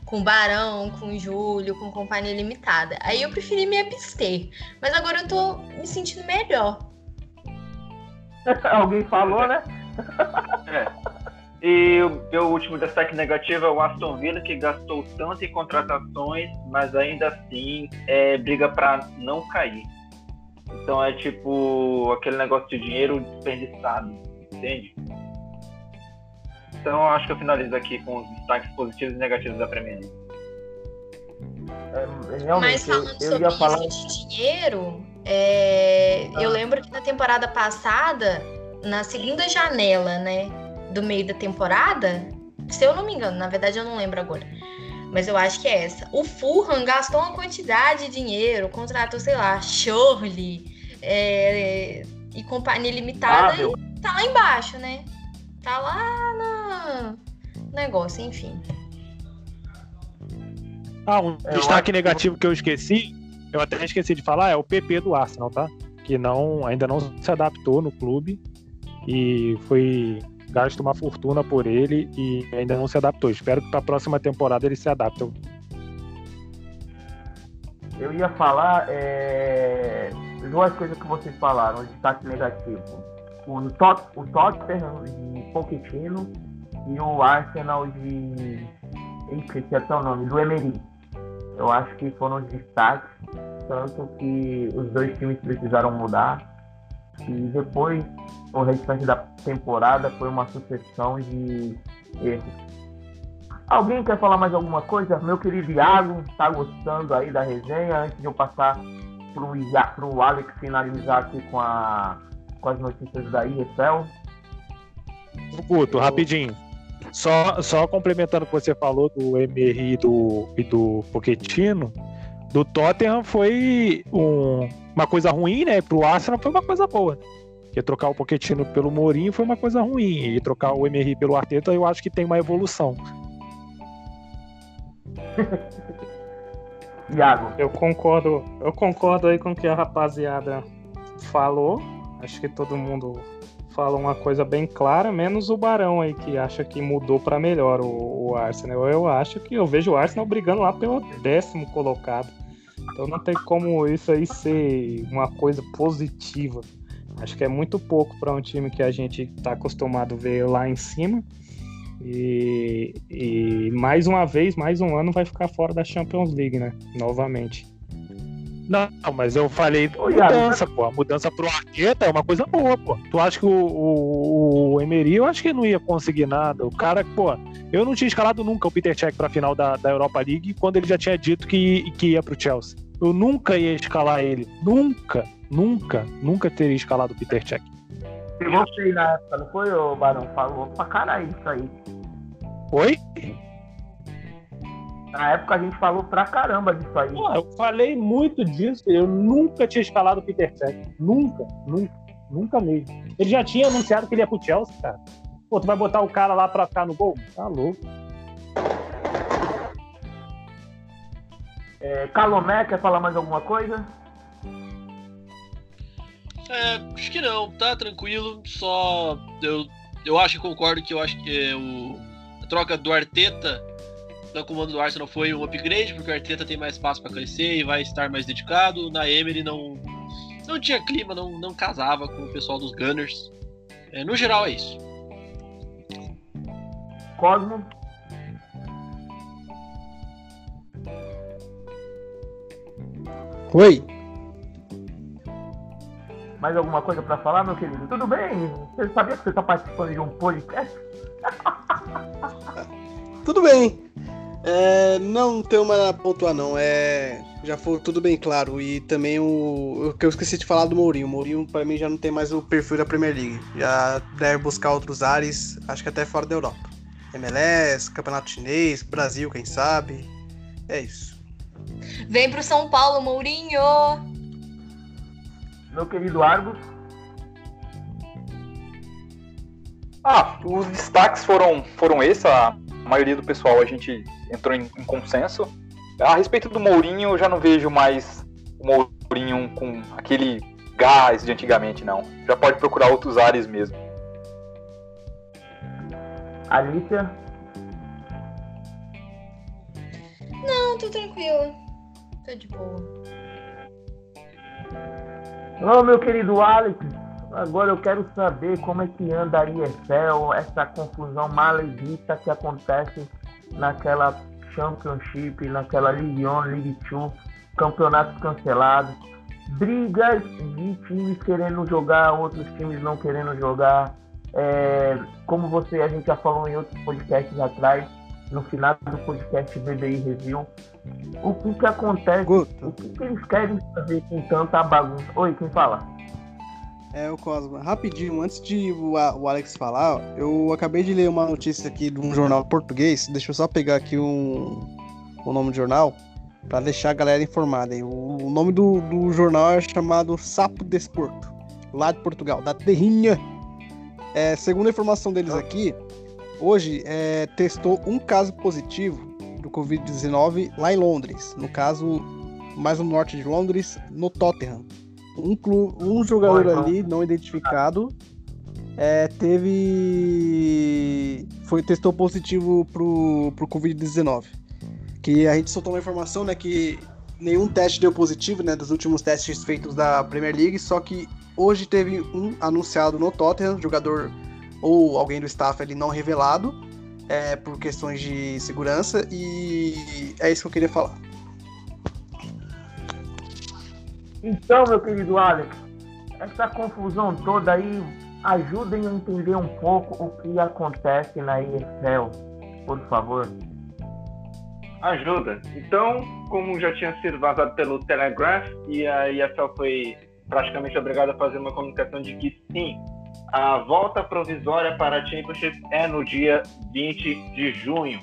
com o Barão, com o Júlio, com Companhia Limitada. Aí eu preferi me abster. Mas agora eu tô me sentindo melhor. Alguém falou, né? E o meu último destaque negativo é o Aston Villa, que gastou tanto em contratações, mas ainda assim é, briga para não cair. Então é tipo aquele negócio de dinheiro desperdiçado, entende? Então eu acho que eu finalizo aqui com os destaques positivos e negativos da Premier League. É, realmente, Mas falando eu, eu sobre ia falar. isso de dinheiro, é, eu lembro que na temporada passada, na segunda janela, né, do meio da temporada, se eu não me engano, na verdade eu não lembro agora, mas eu acho que é essa. O Fulham gastou uma quantidade de dinheiro, contratou, sei lá, Shirley é, e companhia limitada meu. e tá lá embaixo, né? Tá lá no negócio, enfim. Ah, um Eu destaque acho- negativo que eu esqueci, eu até esqueci de falar, é o PP do Arsenal, tá? Que não, ainda não se adaptou no clube e foi gasto uma fortuna por ele e ainda não se adaptou. Espero que para a próxima temporada ele se adapte. Eu ia falar é, duas coisas que vocês falaram, destaque negativo. O, Tot, o Tottenham de Pochettino e o Arsenal de. Esqueci até o nome, do Emery. Eu acho que foram os destaques, tanto que os dois times precisaram mudar. E depois, o restante da temporada foi uma sucessão de erros. Alguém quer falar mais alguma coisa? Meu querido Iago, tá gostando aí da resenha? Antes de eu passar Ia- pro Alex finalizar aqui com, a, com as notícias da IFL. Guto, rapidinho. Só, só complementando o que você falou do Emery e do, do Pochettino, do Tottenham foi um- uma coisa ruim, né? Pro Arsenal foi uma coisa boa. Porque trocar o Pochettino pelo Mourinho foi uma coisa ruim. E trocar o Emery pelo Arteta, eu acho que tem uma evolução. Iago. Eu concordo, eu concordo aí com o que a rapaziada falou. Acho que todo mundo falou uma coisa bem clara, menos o Barão aí que acha que mudou pra melhor o, o Arsenal. Eu acho que eu vejo o Arsenal brigando lá pelo décimo colocado. Então não tem como isso aí ser uma coisa positiva. Acho que é muito pouco para um time que a gente está acostumado a ver lá em cima. E, e mais uma vez, mais um ano vai ficar fora da Champions League, né? Novamente. Não, mas eu falei mudança, pô. A mudança pro Arteta é uma coisa boa, pô. Tu acha que o, o, o Emery, eu acho que não ia conseguir nada. O cara, pô, eu não tinha escalado nunca o Peter Cech pra final da, da Europa League quando ele já tinha dito que, que ia pro Chelsea. Eu nunca ia escalar ele. Nunca, nunca, nunca teria escalado o Peter Cech. Pegou feio na época, não foi, ô Barão? Falou pra caralho isso aí. Oi? Na época a gente falou pra caramba disso aí. Pô, eu falei muito disso. Eu nunca tinha escalado o Peter Cech. Nunca, nunca, nunca mesmo. Ele já tinha anunciado que ele ia pro Chelsea, cara. Pô, tu vai botar o cara lá pra ficar no gol? Tá louco. É, Calomé, quer falar mais alguma coisa? É, acho que não, tá tranquilo. Só eu, eu acho que concordo que eu acho que é, o, a troca do Arteta no comando do Arsenal foi um upgrade, porque o Arteta tem mais espaço para crescer e vai estar mais dedicado. Na Emery não, não tinha clima, não, não casava com o pessoal dos Gunners. É, no geral é isso. Cosmo? Oi. Mais alguma coisa pra falar, meu querido? Tudo bem? Você sabia que você tá participando de um podcast? Tudo bem. É, não tenho mais nada a pontuar, não. É, já foi tudo bem claro. E também o, o que eu esqueci de falar do Mourinho. O Mourinho, pra mim, já não tem mais o perfil da Premier League. Já deve buscar outros ares, acho que até fora da Europa. MLS, Campeonato Chinês, Brasil, quem sabe. É isso. Vem pro São Paulo, Mourinho! Meu querido Argos? Ah, os destaques foram, foram esses. A maioria do pessoal a gente entrou em, em consenso. A respeito do Mourinho, eu já não vejo mais o Mourinho com aquele gás de antigamente, não. Já pode procurar outros ares mesmo. Alicia? Não, tô tranquila. Tô de boa. Ô, meu querido Alex, agora eu quero saber como é que anda a EFL, essa confusão maledita que acontece naquela Championship, naquela League One, League Two, campeonatos cancelados, brigas de times querendo jogar, outros times não querendo jogar. É, como você, a gente já falou em outros podcasts atrás, no final do podcast BBI Review, o que que acontece, Guto. o que, que eles querem fazer com tanta bagunça? Oi, quem fala? É o Cosma. Rapidinho, antes de o, Alex falar, eu acabei de ler uma notícia aqui de um jornal português. Deixa eu só pegar aqui um, o nome do jornal para deixar a galera informada. O, o nome do, do jornal é chamado Sapo Desporto, lá de Portugal, da Terrinha. É, segundo a informação deles aqui, hoje é, testou um caso positivo do Covid-19 lá em Londres. No caso, mais no norte de Londres, no Tottenham um, clu- um jogador Oi, ali não identificado é, teve foi testou positivo pro, pro Covid-19 que a gente soltou uma informação né que nenhum teste deu positivo né dos últimos testes feitos da Premier League só que hoje teve um anunciado no Tottenham jogador ou alguém do staff ali não revelado é, por questões de segurança e é isso que eu queria falar Então, meu querido Alex, essa confusão toda aí, ajudem a entender um pouco o que acontece na EFL, por favor. Ajuda. Então, como já tinha sido vazado pelo Telegraph e a EFL foi praticamente obrigada a fazer uma comunicação de que sim, A volta provisória para a Championship é no dia 20 de junho.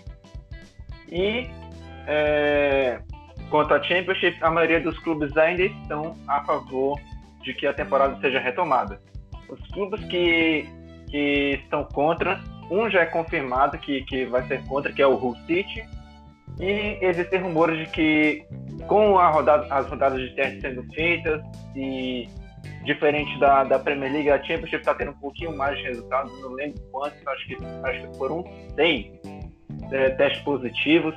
E é, quanto à Championship, a maioria dos clubes ainda estão a favor de que a temporada seja retomada. Os clubes que, que estão contra, um já é confirmado que, que vai ser contra, que é o Hull City, e existem rumores de que, com a rodada, as rodadas de teste sendo feitas e diferente da, da Premier League, a Championship está tendo um pouquinho mais de resultados, não lembro quantos, acho que, acho que foram seis é, testes positivos.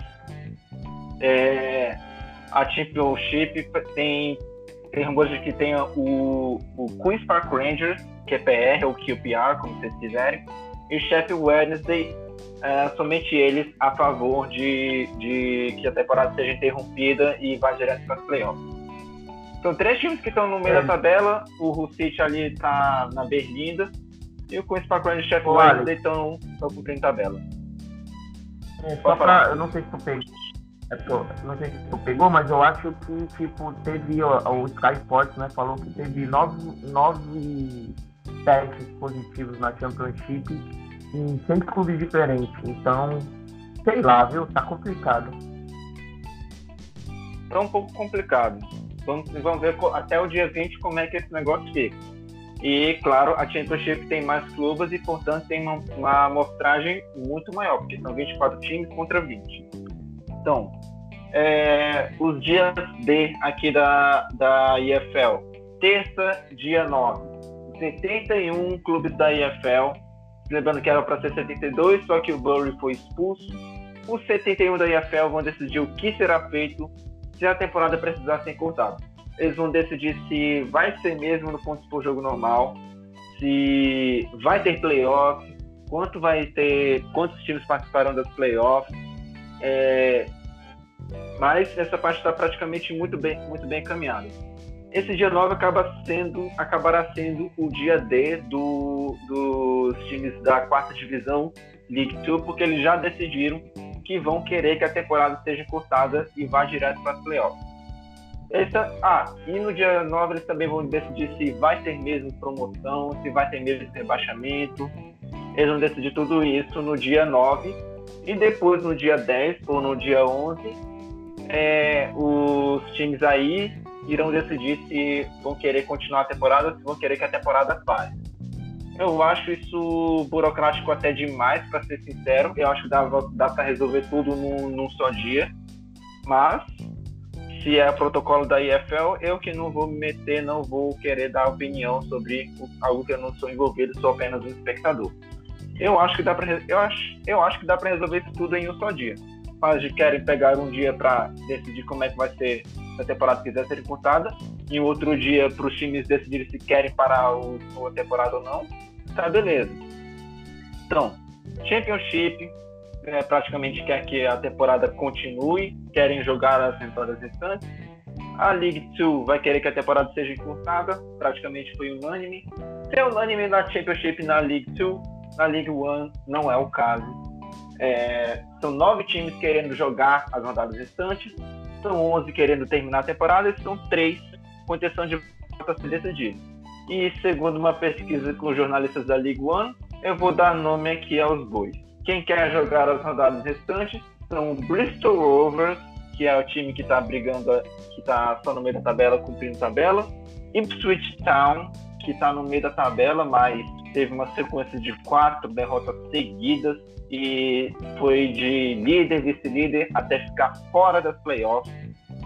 É, a Championship tem, tem rumores de que tenha o, o Queen's Park Rangers, que é PR ou QPR, como vocês quiserem, e o Sheffield Wednesday, é, somente eles a favor de, de que a temporada seja interrompida e vá direto para as playoffs. São três times que estão no meio É. da tabela. O City ali está na Berlinda. E o Queen's Park Rangers e o Sheffield. Wednesday estão cumprindo tabela. É, só pra, eu não sei se tu pegou. É, tô- não sei se tu pegou, mas eu acho que, tipo, teve ó, o Sky Sports, né? Falou que teve nove, nove testes positivos na Championship em cinco clubes diferentes. Então, sei lá, viu? Tá complicado. Tá um pouco complicado. Vamos, vamos ver até o dia 20 como é que esse negócio fica. E, claro, a Championship tem mais clubes e, portanto, tem uma, uma amostragem muito maior, porque são 24 times contra 20. Então, é, os dias D aqui da, da IFL. Terça, dia 9. 71 clubes da IFL. Lembrando que era para ser 72, só que o Bury foi expulso. Os 71 da IFL vão decidir o que será feito se a temporada precisar ser cortada. Eles vão decidir se vai ser mesmo no ponto por jogo normal, se vai ter playoff, quanto vai ter, quantos times participarão das playoffs. É, mas essa parte está praticamente muito bem, muito bem encaminhada. Esse dia 9 acaba sendo, acabará sendo o dia D do, dos times da quarta divisão League 2, porque eles já decidiram que vão querer que a temporada seja cortada e vá direto para as playoffs. Ah, e no dia 9 eles também vão decidir se vai ter mesmo promoção, se vai ter mesmo rebaixamento. Eles vão decidir tudo isso no dia 9. E depois, no dia 10 ou no dia 11, é, os times aí irão decidir se vão querer continuar a temporada se vão querer que a temporada pare. Eu acho isso burocrático até demais, para ser sincero. Eu acho que dá, dá para resolver tudo num, num só dia. Mas, se é protocolo da IFL, eu que não vou me meter, não vou querer dar opinião sobre algo que eu não sou envolvido, sou apenas um espectador. Eu acho que dá para eu acho, eu acho que dá para resolver isso tudo em um só dia. Mas de querem pegar um dia para decidir como é que vai ser se a temporada quiser ser cortada, e outro dia para os times decidirem se querem parar o, a temporada ou não, tá beleza. Então, Championship é, praticamente quer que a temporada continue, querem jogar as temporadas restantes. A League 2 vai querer que a temporada seja encurtada, praticamente foi unânime. Se é unânime na Championship na League 2, na League 1 não é o caso. É, são nove times querendo jogar as rodadas restantes, são 11 querendo terminar a temporada e são três com intenção de volta a. E segundo uma pesquisa com jornalistas da League 1, eu vou dar nome aqui aos bois. Quem quer jogar as rodadas restantes são o Bristol Rovers, que é o time que está brigando, que está só no meio da tabela, cumprindo tabela. Ipswich Town, que está no meio da tabela, mas teve uma sequência de quatro derrotas seguidas e foi de líder, vice-líder, até ficar fora das playoffs.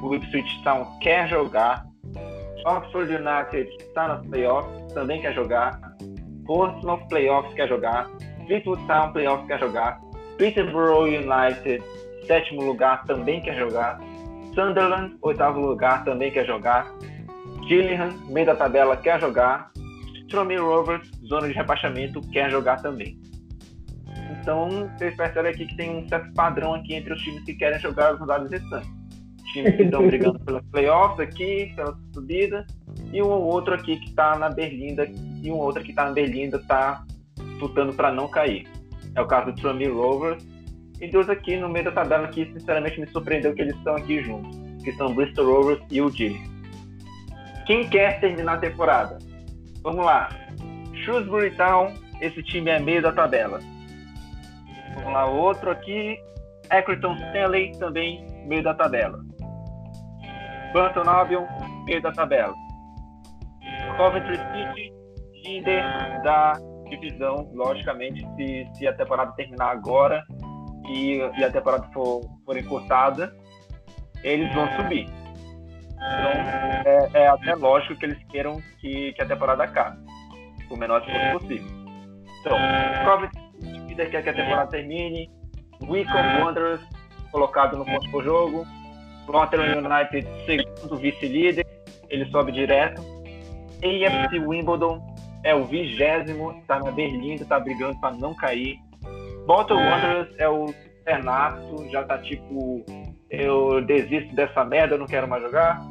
O Ipswich Town quer jogar. Oxford United está nas playoffs, também quer jogar. Portsmouth Playoffs quer jogar. Fleetwood Town Playoffs quer jogar. Peterborough United, sétimo lugar, também quer jogar. Sunderland, oitavo lugar, também quer jogar. Gillingham, meio da tabela, quer jogar. Tranmere Rovers, zona de rebaixamento, quer jogar também. Então, vocês percebem aqui que tem um certo padrão aqui entre os times que querem jogar as rodadas restantes. Times que estão brigando pelas playoffs aqui, pela subida, e um ou outro aqui que está na Berlinda, e um outro que está na Berlinda está lutando para não cair. É o caso do Tranmere Rovers. E dois aqui no meio da tabela que, sinceramente, me surpreendeu que eles estão aqui juntos, que são Bristol Rovers e o Gillingham. Quem quer terminar a temporada? Vamos lá. Shrewsbury Town, esse time é meio da tabela. Vamos lá, outro aqui. Accrington Stanley, também meio da tabela. Burton Albion, meio da tabela. Coventry City, líder da divisão, logicamente, se, se a temporada terminar agora e, e a temporada for, for encurtada, eles vão subir. Então, é, é, até lógico que eles queiram que, que a temporada acabe, o menor esforço possível. Então, Coventry City quer que a temporada termine, Wycombe Wanderers colocado no por jogo, Rotherham United segundo vice-líder, ele sobe direto, AFC Wimbledon é o vigésimo, está na Berlim, está brigando para não cair. Bolton Wanderers é o Renato, já tá tipo, eu desisto dessa merda, eu não quero mais jogar.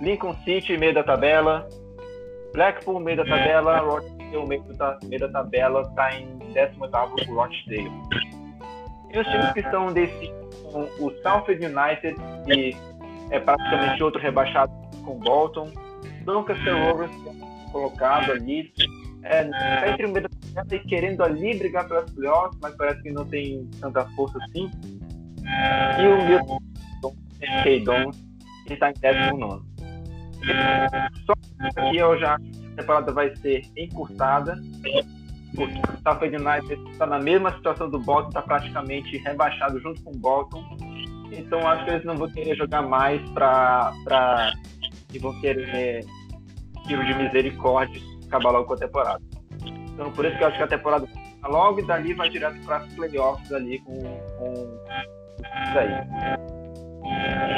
Lincoln City, meio da tabela. Blackpool, meio da tabela. Rochdale, meio da, meio da tabela, tá em 18º com Rochdale. E os times que estão desse são o Southend United, que é praticamente outro rebaixado com o Bolton. Doncaster Rovers, colocado ali. É, tá entre o meio da tabela e querendo ali brigar pelas playoffs, mas parece que não tem tanta força assim. E o Milton Keydon, que está em 19. Só que eu já a temporada vai ser encurtada. Porque o Stafford United está na mesma situação do Bolton, está praticamente rebaixado junto com o Bolton. Então acho que eles não vão querer jogar mais para. Pra... e vão querer tiro de misericórdia acabar logo com a temporada. Então por isso que eu acho que a temporada logo e dali vai direto para as playoffs ali com, com isso aí.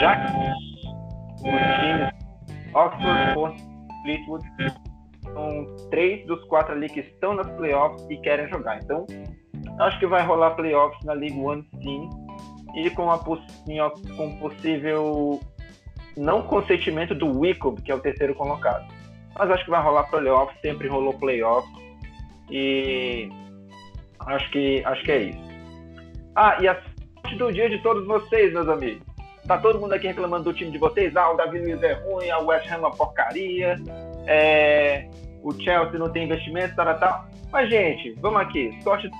Já que os times Oxford, Porto, Fleetwood são três dos quatro ali que estão nas playoffs e querem jogar. Então, acho que vai rolar playoffs na League One sim. E com, a com possível não consentimento do Wickham, que é o terceiro colocado. Mas acho que vai rolar playoffs, sempre rolou playoffs. E acho que, acho que é isso. Ah, e a sorte do dia de todos vocês, meus amigos. Tá todo mundo aqui reclamando do time de vocês. Ah, o Davi Luiz é ruim, a West Ham é uma porcaria. É, o Chelsea não tem investimento, tal, tal. Mas, gente, vamos aqui. Sorte do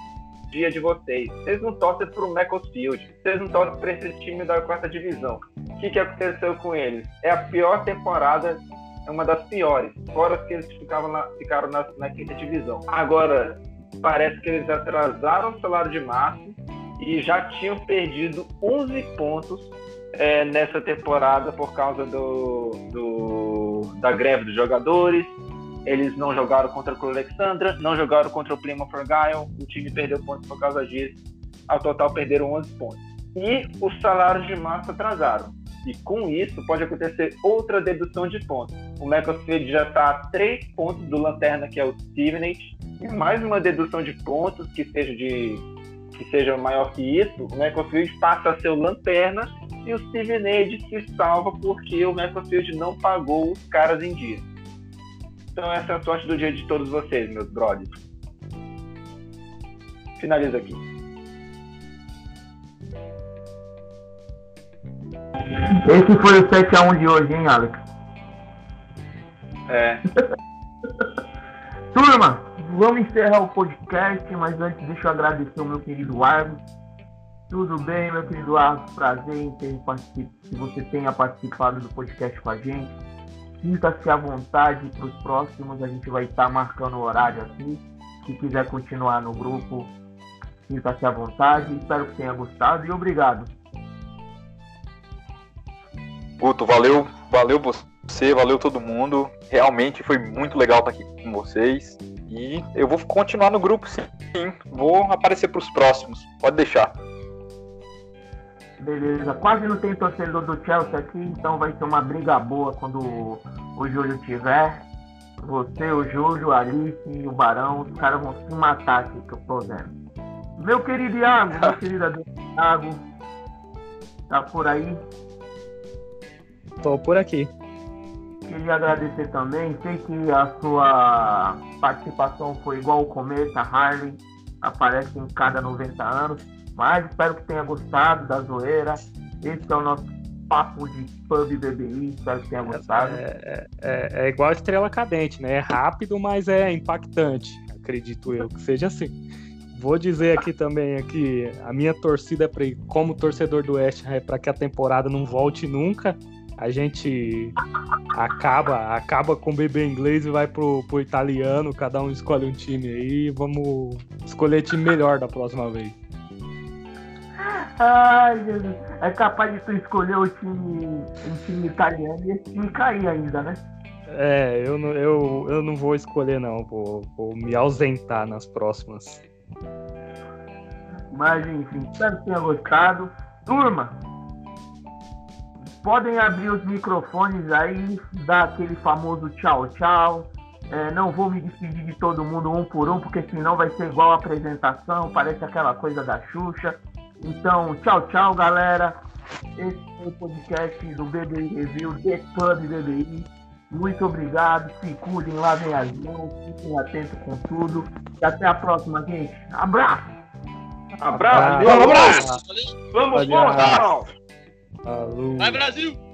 dia de vocês. Vocês não torcem pro Macclesfield. Vocês não torcem para esse time da quarta divisão. O que, que aconteceu com eles? É a pior temporada, é uma das piores. Fora que eles ficavam na, ficaram na, na quinta divisão. Agora, parece que eles atrasaram o salário de março e já tinham perdido 11 pontos é, nessa temporada por causa do, do, da greve dos jogadores. Eles não jogaram contra o Alexandra, não jogaram contra o Plymouth Argyle. O time perdeu pontos por causa disso. Ao total, perderam 11 pontos. E os salários de massa atrasaram. E com isso, pode acontecer outra dedução de pontos. O Macclesfield já está a 3 pontos do Lanterna, que é o Stevenage. E mais uma dedução de pontos que seja de que seja maior que isso, o Macclesfield passa a ser o Lanterna e o Stevenage se salva porque o Macclesfield não pagou os caras em dia. Então essa é a sorte do dia de todos vocês, meus brothers. Finaliza aqui. Esse foi o 7x1 de hoje, hein, Alex? É. Turma, vamos encerrar o podcast, mas antes deixa eu agradecer o meu querido Argos. Tudo bem, meu querido Argos? Prazer em ter que você tenha participado do podcast com a gente. Sinta-se à vontade para os próximos, a gente vai estar marcando o horário aqui. Se quiser continuar no grupo, sinta-se à vontade. Espero que tenha gostado e obrigado. Guto, valeu, valeu você, valeu todo mundo. Realmente foi muito legal estar aqui com vocês. E eu vou continuar no grupo, sim. Vou aparecer para os próximos. Pode deixar. Beleza. Quase não tem torcedor do Chelsea aqui, então vai ser uma briga boa quando o Júlio tiver. Você, o Júlio, a Alice e o Barão, os caras vão se matar aqui que eu tô vendo. Meu querido Iago, meu querido Iago, tá por aí? Tô por aqui. Queria agradecer também. Sei que a sua participação foi igual o Cometa, Harley, aparece em cada 90 anos. Mas espero que tenha gostado da zoeira. Esse é o nosso papo de pub BBI. Espero que tenha gostado. É, é, é igual a estrela cadente, né? É rápido, mas é impactante. Acredito eu que seja assim. Vou dizer aqui também aqui, a minha torcida é pra, como torcedor do West é para que a temporada não volte nunca. A gente acaba acaba com o bebê inglês e vai pro, pro italiano, cada um escolhe um time aí, vamos escolher time melhor da próxima vez. Ai, Jesus. É capaz de tu escolher o time, um time italiano e esse time cair ainda, né? É, eu não, eu, eu não vou escolher não, vou, vou me ausentar nas próximas. Mas enfim, espero que tenha gostado. Turma, podem abrir os microfones aí, dar aquele famoso tchau, tchau. É, não vou me despedir de todo mundo um por um, porque senão vai ser igual a apresentação, parece aquela coisa da Xuxa. Então, tchau, tchau, galera. Esse foi o podcast do BBI Review, The Pub BBI. Muito obrigado, se cuidem, lavem as mãos, fiquem atentos com tudo. E até a próxima, gente. Abraço! Abraço! Abraço. Vamos, Valeu. Vamos, Falou. Vai, Brasil!